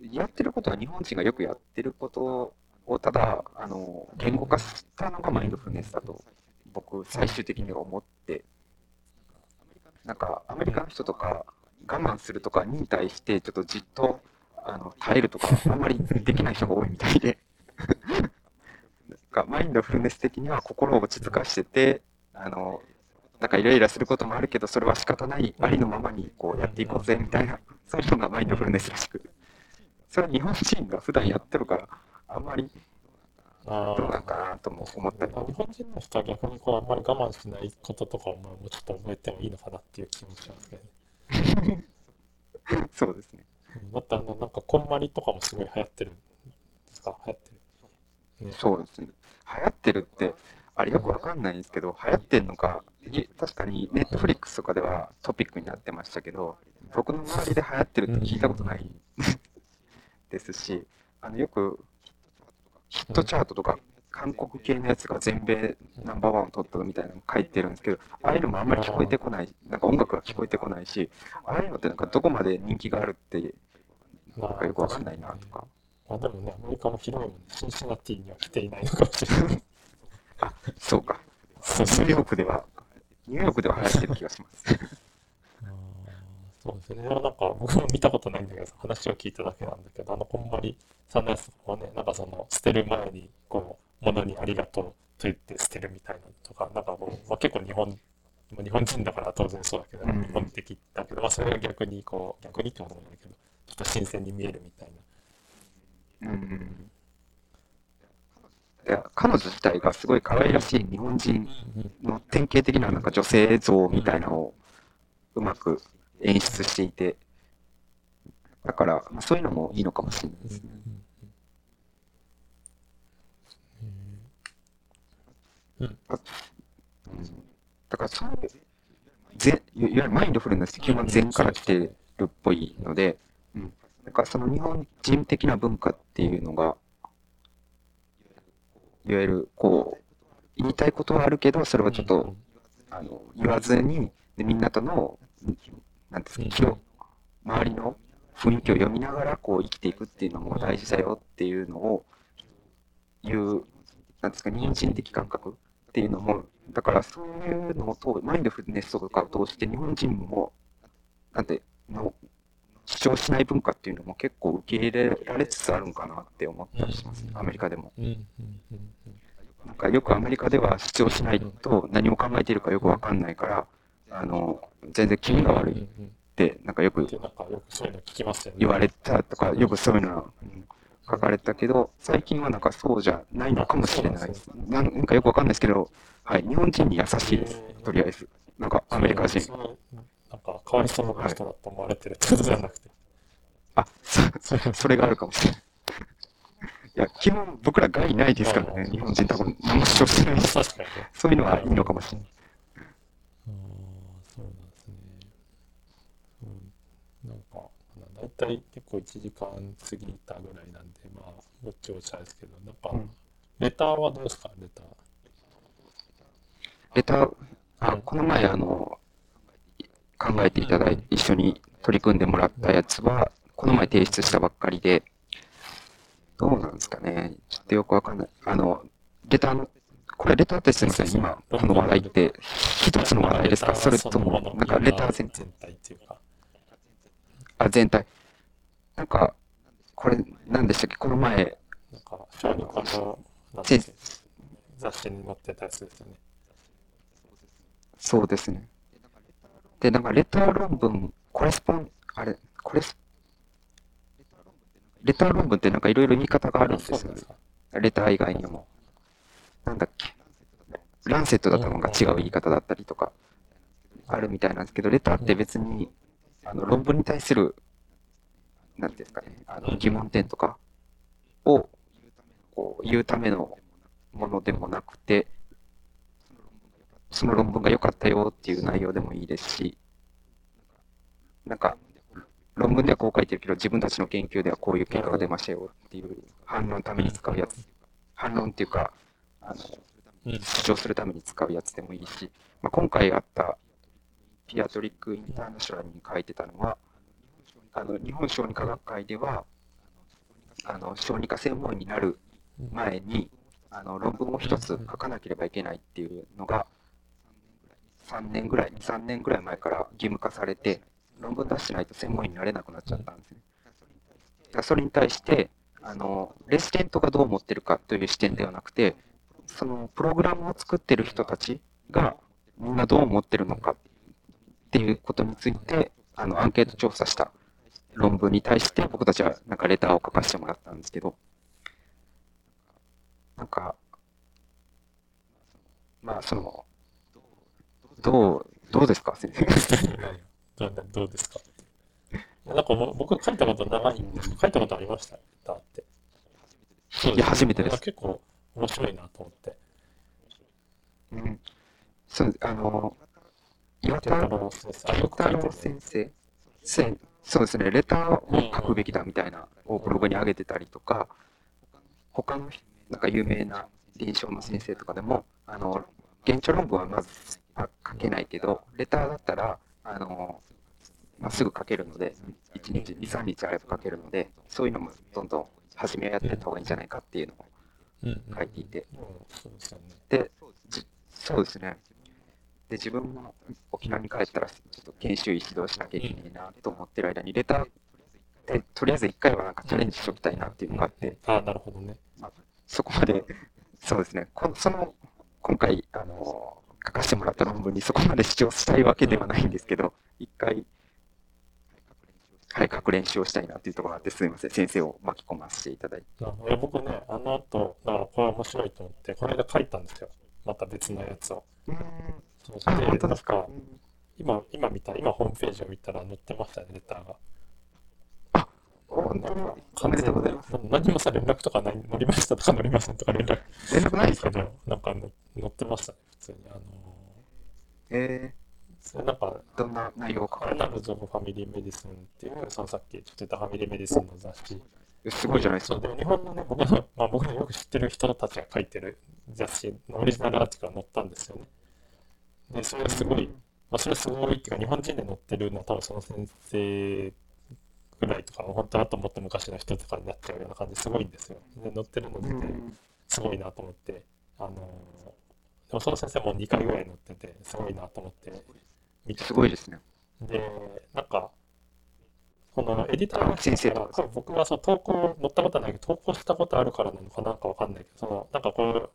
やってることは日本人がよくやってることをただ、あの、言語化したのがマインドフルネスだと僕最終的には思って、なんかアメリカの人とか我慢するとかに対してちょっとじっとあの耐えるとかあんまりできない人が多いみたいで、なんかマインドフルネス的には心を落ち着かしてて、あの、なんかイライラすることもあるけど、それは仕方ない、ありのままにこうやっていこうぜみたいな、そういうのがマインドフルネスらしく。それは日本人が普段やってるから、あんまりあどうなんかなとも思ったり。日本人の人は逆にこうあんまり我慢しないこととかをまあもうちょっと覚えてもいいのかなっていう気もしますけどね。そうですね。うんだってあのなんかこんまりとかもすごい流行ってるんですか？流行ってる。ねそうですね。流行ってるって、あれよくわかんないんですけど、流行ってんのか、い確かにネットフリックスとかではトピックになってましたけど、僕の周りで流行ってるって聞いたことないですし、あのよくヒットチャートとか、韓国系のやつが全米ナンバーワンを取ったみたいなの書いてるんですけど、ああいうのもあんまり聞こえてこない、なんか音楽が聞こえてこないし、ああいうのってなんかどこまで人気があるって、まなんかよくわかんないなとか。まあでもね、アメリカも広いもんね、シンシナティには来ていないのかもしれない。あ、そうか。ニューヨークでは、ニューヨークでは流行ってる気がします。そうですね。なんか僕も見たことないんだけど、話を聞いただけなんだけど、あのこんまりさんのやつはね、なんかその捨てる前にこう、物にありがとうと言って捨てるみたいなのとか、なんかこう、まあ、結構日本、まあ日本人だから当然そうだけど、うん日本的だけど、まあそれが逆にこう、逆にってことなんだけど、ちょっと新鮮に見えるみたいな。うん。いや、彼女自体がすごい可愛らしい日本人の典型的ななんか女性像みたいなのをうまく演出していて、だから、そういうのもいいのかもしれないですね。うんだからそういう、ぜいわゆるマインドフルネス基本禅から来てるっぽいので、うん。だからその日本人的な文化っていうのが、いわゆるこう、言いたいことはあるけど、それはちょっと、あの、言わずに、でみんなとの、なんですか、周りの雰囲気を読みながら、こう、生きていくっていうのも大事だよっていうのを、言う、なんですか、日本人的感覚っていうのも、だからそういうのを通マインドフルネスとかを通して、日本人も、なんて、の、主張しない文化っていうのも結構受け入れられつつあるんかなって思ったりします。ね、アメリカでも。なんかよくアメリカでは主張しないと何を考えているかよくわかんないから、あの、全然気味が悪いって、なんかよくってなんかよくそういうの聞きますよね。言われたとか、よくそういうのはうん書かれたけど、最近はなんかそうじゃないのかもしれないです。なんかよくわかんないですけど、はい、日本人に優しいです、とりあえず。なんかアメリカ人。なんかかわいそうな人だと思われてるってことじゃなくて。あ、そそれがあるかもしれない。いや、基本僕ら害ないですからね、日本人多分何も主張してないし、確かにね。そういうのはいいのかもしれない。ああ、そうなんですね。うん、なんか、だいたい結構1時間過ぎたぐらいなんで、まあ、ごっちゃごちゃですけど、なんか、うんレターはどうですか、レター。レター、あ、この前あの、考えていただいて、一緒に取り組んでもらったやつは、この前提出したばっかりで、どうなんですかね？ちょっとよくわかんない。あの、レターの、これレターってすみません、今、この話題って、一つの話題ですか？それとも、なんかレター全全体っていうか。あ、全体。なんか、これ、なんでしたっけ？この前、なんか、雑誌に載ってたやつですよね。そうですね。で、なんかレター論文、コレスポン、あれ、コレス、レター論文ってなんかいろいろ言い方があるんですよね。レター以外にも。なんだっけ？ランセットだったのが違う言い方だったりとか、あるみたいなんですけど、レターって別に、あの、論文に対する、なんていうんですかね、あの、疑問点とかを、こう、言うためのものでもなくて、その論文が良かったよっていう内容でもいいですし、なんか、論文ではこう書いてるけど、自分たちの研究ではこういう結果が出ましたよっていう反論のために使うやつ。反論っていうか、あの、うん。主張するために使うやつでもいいし、まあ、今回あったピアトリック・インターナショナルに書いてたのは、あの日本小児科学会では、あの小児科専門医になる前にあの論文を一つ書かなければいけないっていうのが、3年ぐらい、2、3年ぐらい前から義務化されて、論文出してないと専門医になれなくなっちゃったんですね。だそれに対して、あのレシデントがどう思ってるかという視点ではなくて、そのプログラムを作ってる人たちがみんなどう思ってるのかっていうことについて、あのアンケート調査した論文に対して僕たちはなんかレターを書かせてもらったんですけど、なんか、まあその、どう、どうですか？先生。どうどうですか？なんか僕書いたこと長いんです書いたことありました、レターって。いや初めてです結構面白いなと思って。うん、そうあの、岩田の先生、あ、よく書いてるね。先生？そうですね、レターを書くべきだみたいなをブログに上げてたりとか、他のなんか有名な臨床の先生とかでも、あの、現地論文はまずあ書けないけど、レターだったら、あの、まあ、すぐ書けるので、1日、2、3日あれば書けるので、そういうのもどんどん初めはやっていった方がいいんじゃないかっていうのを書いていて、でそうですね。で、自分も沖縄に帰ったら、ちょっと研修医指導しなきゃいけないなと思ってる間に、レターで、とりあえず一回はなんかチャレンジしておきたいなっていうのがあって、あ、なるほどね。そこまで、そうですね、こその、今回、あの、書かせてもらった論文にそこまで主張したいわけではないんですけど、一回、はい、書く練習をしたいなっていうところがあって、すみません、先生を巻き込ませていただいて。あいや僕ね、あの後、だからこれ面白いと思って、この間書いたんですよ。また別のやつを。そうあ、で本当ですか。今、今見た、今ホームページを見たら載ってましたね、レターが。お本当に？おめでとうございます。に何もさ、連絡とかない、乗りましたとか乗りませんとか連絡連絡ないですか？けど、なんかの載ってましたね、普通に。あのえそれなんか、ー、どんな内容かアれたナルズ・オブ・ファミリー・メディスンっていう、そのさっきちょっと言ったファミリー・メディスンの雑誌。すごいじゃないですか。そうで日本のね、僕の、まあ、僕のよく知ってる人たちが書いてる雑誌のオリジナルアーティクルが載ったんですよね。で、それがすごい、まあ、それすごいっていうか、日本人で載ってるのは多分その先生ぐらいとか、本当はともっと昔の人とかになっちゃうような感じ、すごいんですよ。で、載ってるの見て、すごいなと思って、あのーでもその先生も2回ぐらい載ってて、すごいなと思って見てすごいですね。で、なんか、このエディターの先生から、これ僕はその投稿、乗ったことはないけど、投稿したことあるからなのかなんかわかんないけど、その、なんかこう、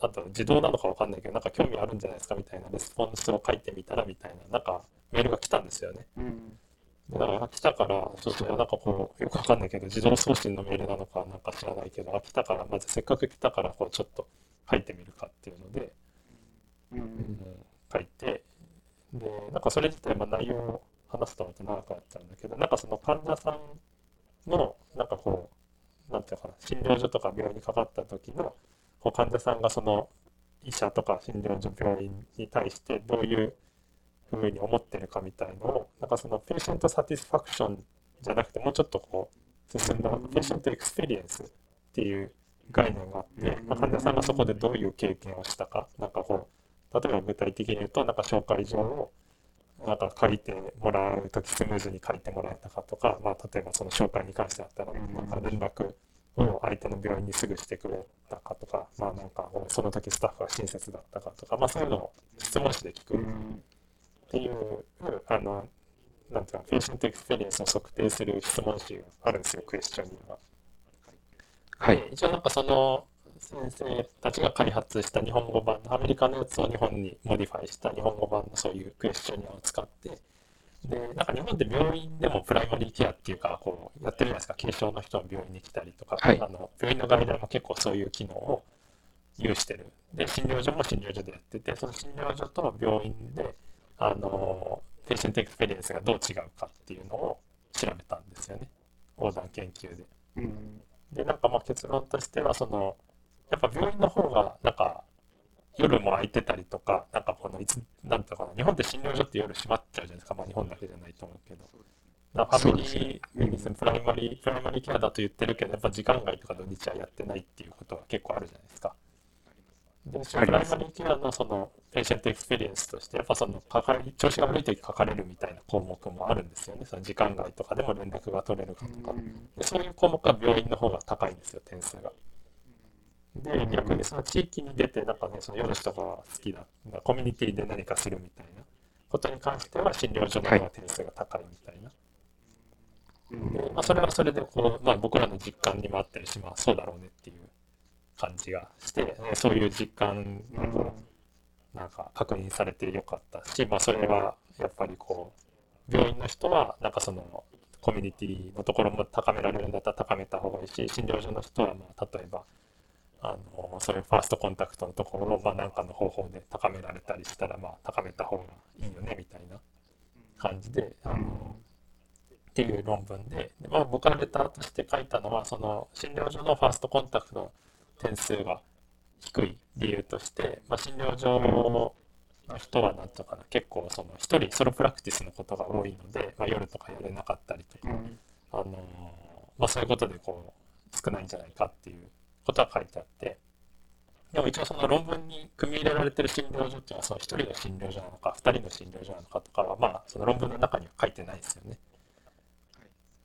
なんだろう、自動なのかわかんないけど、なんか興味あるんじゃないですかみたいなレスポンスを書いてみたらみたいな、なんかメールが来たんですよね。うん。でだから来たから、そうそう、なんかこう、よくわかんないけど、自動送信のメールなのかなんか知らないけど、あ、来たから、まずせっかく来たから、こう、ちょっと書いてみるかっていうので、うんうん書いて、で、なんかそれ自体、まあ内容を話すと思って長くなっちゃうんだけど、なんかその患者さんの、なんかこう、なんていうのかな、診療所とか病院にかかった時の、こう患者さんがその医者とか診療所、病院に対してどういうふうに思ってるかみたいのを、なんかその patient satisfaction じゃなくて、もうちょっとこう、進んだ patient experience っていう概念があって、まあ、患者さんがそこでどういう経験をしたか、なんかこう、例えば具体的に言うと、なんか紹介状をなんか書いてもらうときスムーズに書いてもらえたかとか、まあ、例えばその紹介に関してだったら、なんか連絡を相手の病院にすぐしてくれたかとか、まあなんかその時スタッフが親切だったかとか、まあそういうのを質問して聞くっていう、あの、なんていうか、 patient experience を測定する質問集があるんですよ、 questionnaire。はい。で一応なんかその先生たちが開発した日本語版のアメリカのやつを日本に modify した日本語版のそういう questionnaire を使って、で、なんか日本で病院でもプライマリーケアっていうか、こうやってるじゃないですか、軽症の人が病院に来たりとか、はいあの病院のガイドラインも結構そういう機能を有してる。で、診療所も診療所でやってて、その診療所と病院で、あの、 patient experience がどう違うかっていうのを調べたんですよね。横断研究で。うんで、なんかまあ結論としては、その、やっぱ病院の方が、なんか、夜も空いてたりとか、なんかこの、いつ、なんていうのかな、日本って診療所って夜閉まっちゃうじゃないですか。まあ日本だけじゃないと思うけど。 family medicine、プライマリー、プライマリーケアだと言ってるけど、やっぱ時間外とか土日はやってないっていうことは結構あるじゃないですか。で、プライマリーケアのその、 patient experience として、やっぱその、かかり、調子が悪い時かかれるみたいな項目もあるんですよね。その時間外とかでも連絡が取れるかとか。でそういう項目は病院の方が高いんですよ、点数が。で、逆にその地域に出て、なんかね、その夜の人が好きだ、コミュニティで何かするみたいなことに関しては、診療所の方が点数が高いみたいな。で、まあ、それはそれで、こう、まあ、僕らの実感にもあったりし、まあ、そうだろうねっていう感じがして、ねそういう実感なんか確認されてよかったし、まあ、それはやっぱりこう、病院の人は、なんかその、コミュニティのところも高められるんだったら高めた方がいいし、診療所の人は、まあ、例えば、あの、そういうファーストコンタクトのところを、まあ、なんかの方法で高められたりしたら、まあ、高めた方がいいよね、みたいな感じで、あの、っていう論文で、でまあ、僕がレターとして書いたのは、その診療所のファーストコンタクトの点数が低い理由として、まあ、診療所の人はなんとかな、結構その一人ソロプラクティスのことが多いので、まあ、夜とかやれなかったりとか、あのまあ、そういうことでこう少ないんじゃないかっていうことは書いてあって、でも一応その論文に組み入れられてる診療所っていうのはその1人の診療所なのか、2人の診療所なのかとかは、まあ、その論文の中には書いてないですよね。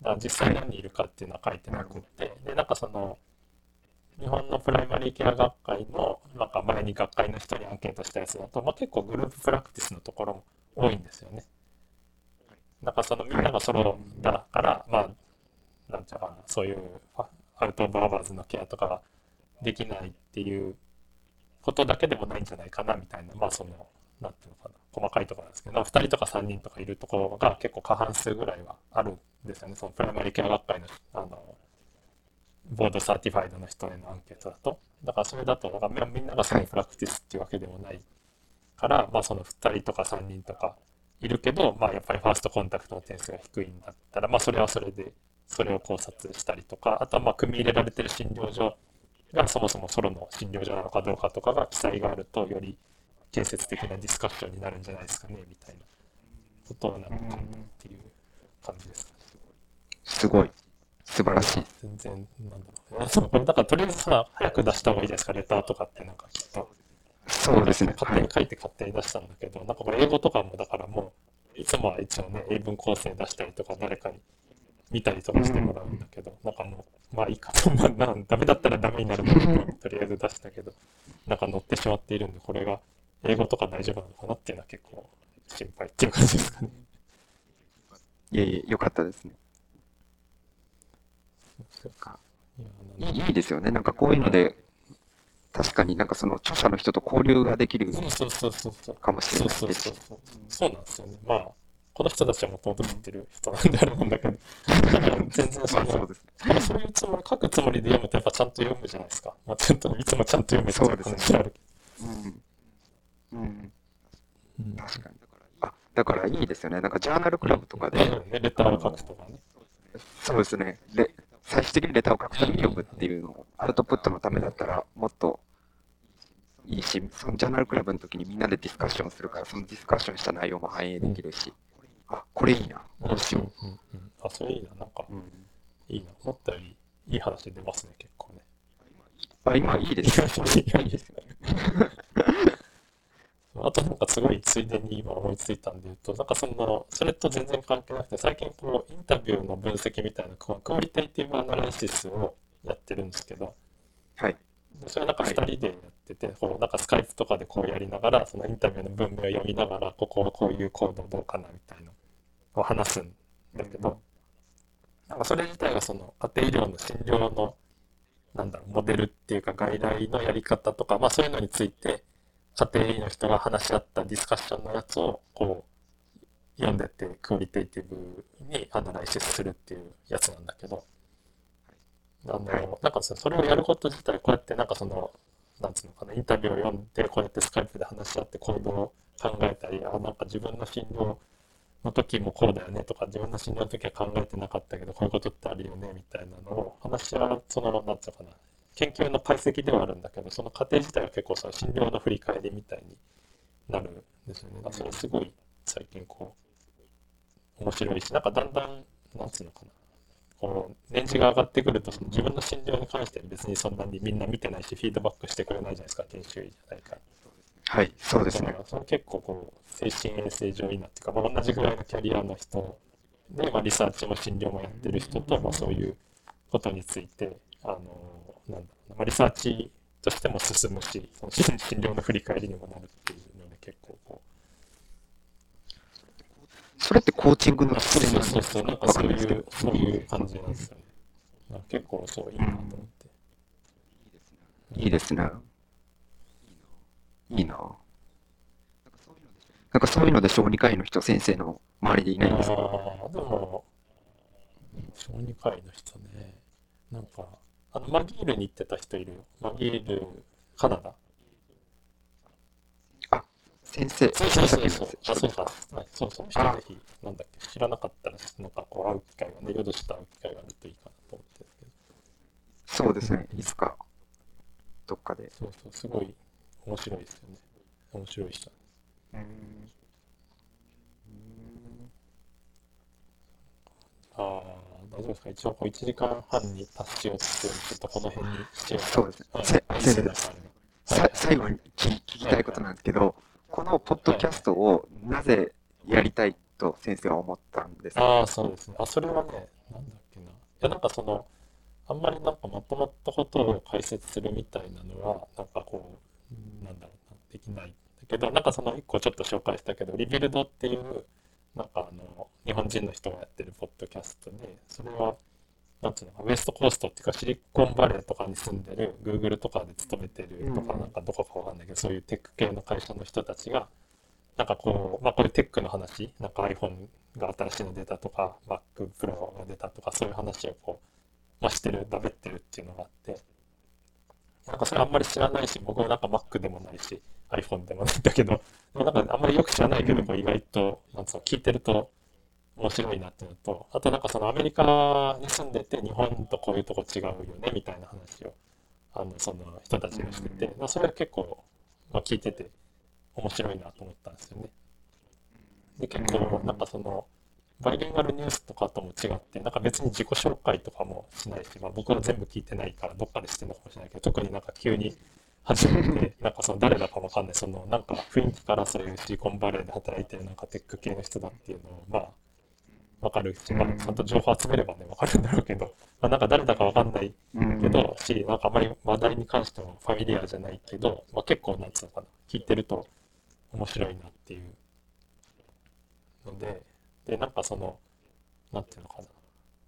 だから実際何人いるかっていうのは書いてなくって、で、なんかその、日本のプライマリーケア学会の、なんか前に学会の人にアンケートしたやつだと、まあ、結構グループプラクティスのところも多いんですよね。なんかそのみんながソロだから、まあ、なんていうのかな、そういう out of hours のケアとかができないっていうことだけでもないんじゃないかなみたいな、まあその、なんていうのかな、細かいところなんですけど、2人とか3人とかいるところが結構過半数ぐらいはあるんですよね、そのプライマリーケア学会の、あの、 board certified の人へのアンケートだと。だからそれだと、なんかみんなが solo practice っていうわけでもないから、まあその2人とか3人とかいるけど、まあやっぱりファーストコンタクトの点数が低いんだったら、まあそれはそれで、それを考察したりとか、あとはまあ組み入れられてる診療所がそもそもソロの診療所なのかどうかとかが記載があると、より建設的なディスカッションになるんじゃないですかね、みたいなことをなんかっていう感じですかね。すごい。素晴らしい。全然、なんだろうね。そう、これだからとりあえずさ、早く出した方がいいじゃないですか、レターとかってなんかきっと。そうですね。はい勝手に。書いて勝手に出したんだけど、なんかこれ英語とかもだからもう、いつもは一応ね、英文構成出したりとか、誰かに見たりとかしてもらうんだけど、なんかもう、まあいいかと、まあなんダメだったらダメになるだろうと、とりあえず出したけど、なんか載ってしまっているんで、これが英語とか大丈夫なのかなっていうのは結構心配っていう感じですかね。いえいえ、よかったですね。そうか。いやいいいいですよね。なんかこういうので、確かになんかその著者の人と交流ができる。かもしれないですそうそうそう。そうなんですよね。まあ、この人たちはもともと知ってる人なんであれなんだけど、全然その、まあそうです。まあそういうつもり、書くつもりで読むとやっぱちゃんと読むじゃないですか。まあちゃんと、いつもちゃんと読めっていう話あるけうん。うん。ど。確かに。あ、だからいいですよね。なんかジャーナルクラブとかで、うんね、レターを書くとかね。そうですね。レ最終的にレターを書くために読むっていうのを、アウトプットのためだったらもっといいし、そのジャーナルクラブの時にみんなでディスカッションするから、そのディスカッションした内容も反映できるし、あ、これいいな。こうしようんうんうんあ、それいいな。なんかう。、うん。いいな。思ったよりいい話出ますね、結構ね。あ、今いいですよ。いやいいですよね。あとなんかすごいついでに今思いついたんで言うと、なんかその、それと全然関係なくて、最近こう、インタビューの分析みたいな、こうクオリティブアナリシスをやってるんですけど、はい。でそれなんか2人でやってて、こうなんかスカイプとかでこうやりながら、そのインタビューの文面を読みながら、ここはこういうコードどうかなみたいなのを話すんだけど、なんかそれ自体がその家庭医療の診療の、なんだろう、モデルっていうか外来のやり方とか、まあそういうのについて、家庭医の人が話し合ったディスカッションのやつを、こう、読んでって、 qualitative に analysis するっていうやつなんだけど、あの、なんかさ、それをやること自体、こうやってなんかその、なんつうのかな、インタビューを読んで、こうやってスカイプで話し合って行動を考えたり、あ、なんか自分の診療の時もこうだよねとか、自分の診療の時は考えてなかったけど、こういうことってあるよねみたいなのを話し合う、その、なんつうのかな、研究の解析ではあるんだけど、その過程自体は結構さ、診療の振り返りみたいになるんですよね。だからそれすごい最近こう、面白いし、なんかだんだん、なんつうのかな、こう、年次が上がってくると、その自分の診療に関しては別にそんなにみんな見てないし、フィードバックしてくれないじゃないですか、研修医じゃないから。はい、そうですねだか。らそれ結構こう、精神衛生上いいなっていうか、まあ、同じぐらいのキャリアの人で、まあ、リサーチも診療もやってる人と、まあ、そういうことについて、あの、なんだろうな、まあ、リサーチとしても進むし、その診診療の振り返りにもなるっていうので、結構こそれってコーチングのう、そうそうそうそう、なんかわそういう。そういう感じなんですよね。結構そういいなと思って。いいですね。いいな。なんかそういうので小児科医の人、先生の周りでいないんですか？ああ、でも、小児科医の人ね、なんか、あの、マギールに行ってた人いるよ。マギール、カナダ。先生、そうそうそうそう。あ、そうか。はいそうそう。人ぜひ、なんだっけ、知らなかったら、なんかこう会う機会がね、夜と会う機会があるといいかなと思ってるけど。そうですね。いつか、どっかで。そうそう、すごい面白いですよね。面白い人。ああ、大丈夫ですか？一応こう1時間半に達しようとしてるんで、ちょっとこの辺にしよう。かそうです。ねはい。せい。いです。ね先さ最後に聞聞きたいことなんですけど、このポッドキャストをなぜやりたいと先生は思ったんですか？ああ、そうですね。あ、それはね、なんだっけな。いや、なんかその、あんまりなんかまとまったことを解説するみたいなのは、なんかこう、なんだろうな、できないんだけど、なんかその一個ちょっと紹介したけど、リビルドっていう、なんかあの、日本人の人がやってるポッドキャストで、それは、なんつうのか、ウエストコーストっていうか、シリコンバレーとかに住んでる、Google とかで勤めてるとか、うんなんかどこかわかんないけど、そういうテック系の会社の人たちが、なんかこう、まあこういうテックの話、なんか iPhone が新しいの出たとか、Mac Pro が出たとか、そういう話をこう、まあしてる、だべってるっていうのがあって、なんかそれあんまり知らないし、僕もなんか Mac でもないし、iPhone でもないんだけど、なんかあんまりよく知らないけど、こう意外と、なんつうの、聞いてると面白いなっていうのと、あとなんかそのアメリカに住んでて日本とこういうとこ違うよね、みたいな話を、あの、その人たちがしてて、まあそれは結構、まあ聞いてて面白いなと思ったんですよね。で、結構なんかその、バイリンガルニュースとかとも違って、なんか別に自己紹介とかもしないし、まあ僕は全部聞いてないからどっかでしてるのかもしれないけど、特になんか急に始めて、なんかその誰だかわかんない、そのなんか雰囲気からそういうシリコンバレーで働いてるなんかテック系の人だっていうのを、まあ、わかるし、まあちゃんと情報集めればね、わかるんだろうけど、まあなんか誰だかわかんないけど、し、なんかあまり話題に関してもファミリアじゃないけど、まあ結構なんつうのかな、聞いてると面白いなっていうので、で、なんかその、なんていうのかな。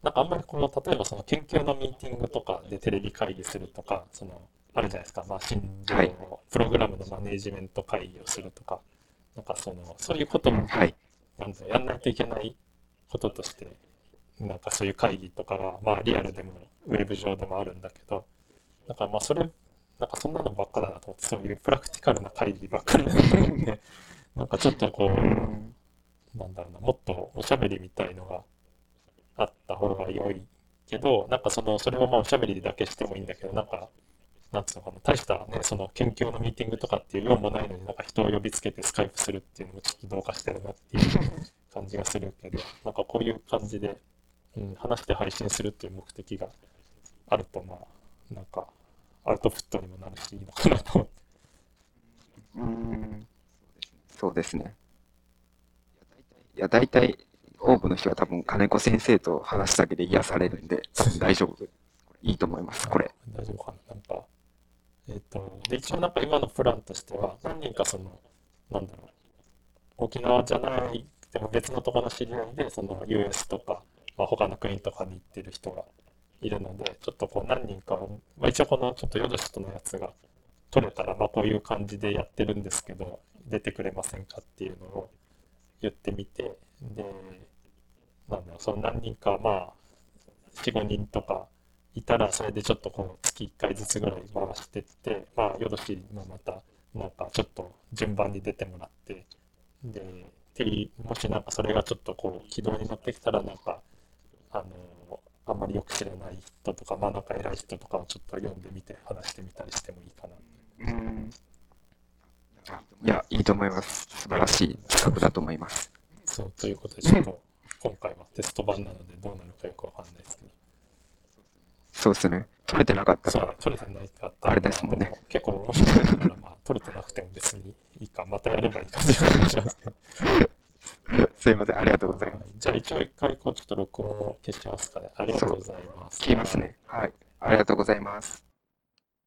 なんかあんまりこの、例えばその研究のミーティングとかでテレビ会議するとか、その、あるじゃないですか。まあ、診療はいプログラムのマネージメント会議をするとか、なんかその、そういうことも、はい。なんやんないといけないこととして、なんかそういう会議とかが、まあリアルでもウェブ上でもあるんだけど、だからまあそれ、なんかそんなのばっかだなと思って、そういうプラクティカルな会議ばっかりだなと思って、なんかちょっとこう、なんだろうな、もっとおしゃべりみたいのがあった方が良いけど、なんかその、それをまあおしゃべりだけしてもいいんだけど、なんか、なんつうのかな、大したね、その研究のミーティングとかっていう用もないのになんか人を呼びつけてスカイプするっていうのもちょっとどうかしてるなっていう感じがするけど、なんかこういう感じで、うん、話して配信するっていう目的があると、まあ、なんか、アウトプットにもなるし、いいのかなと思って。うん。そうですね。いや、大体、多くの人は多分金子先生と話すだけで癒されるんで、多分大丈夫。いいと思います、これ。大丈夫かななんか、えっ、と、で、一応なんか今のプランとしては、何人かその、なんだろう、沖縄じゃない、でも別のところの知り合いで、その US とか、まあ、他の国とかに行ってる人がいるので、ちょっとこう何人かを、まあ、一応このちょっとヨドシとのやつが取れたら、まあこういう感じでやってるんですけど、出てくれませんかっていうのを言ってみて、で、なんだろう、その何人か、まあ、4、5人とかいたら、それでちょっとこう月1回ずつぐらい回してって、まあ、ヨドシもまた、なんかちょっと順番に出てもらって、で、もしなんかそれがちょっとこう軌道に乗ってきたら、なんか、あの、あんまりよく知らない人とか、まあなんか偉い人とかをちょっと読んでみて話してみたりしてもいいかな。うん。いや、いいと思います。素晴らしい企画だと思います。そう、ということで、ちょっと今回はテスト版なのでどうなるかよくわかんないですけど。そうですね。取れてなかったら取れてないかったらあれですもんねも結構面白いから、まあ、取れてなくても別にいいか、またやればいいかっていう感じなんですけど。すいません、ありがとうございます。じゃあ一応一回こうちょっと録音を消しますかね。ありがとうございます。消えますね。はい。ありがとうございます。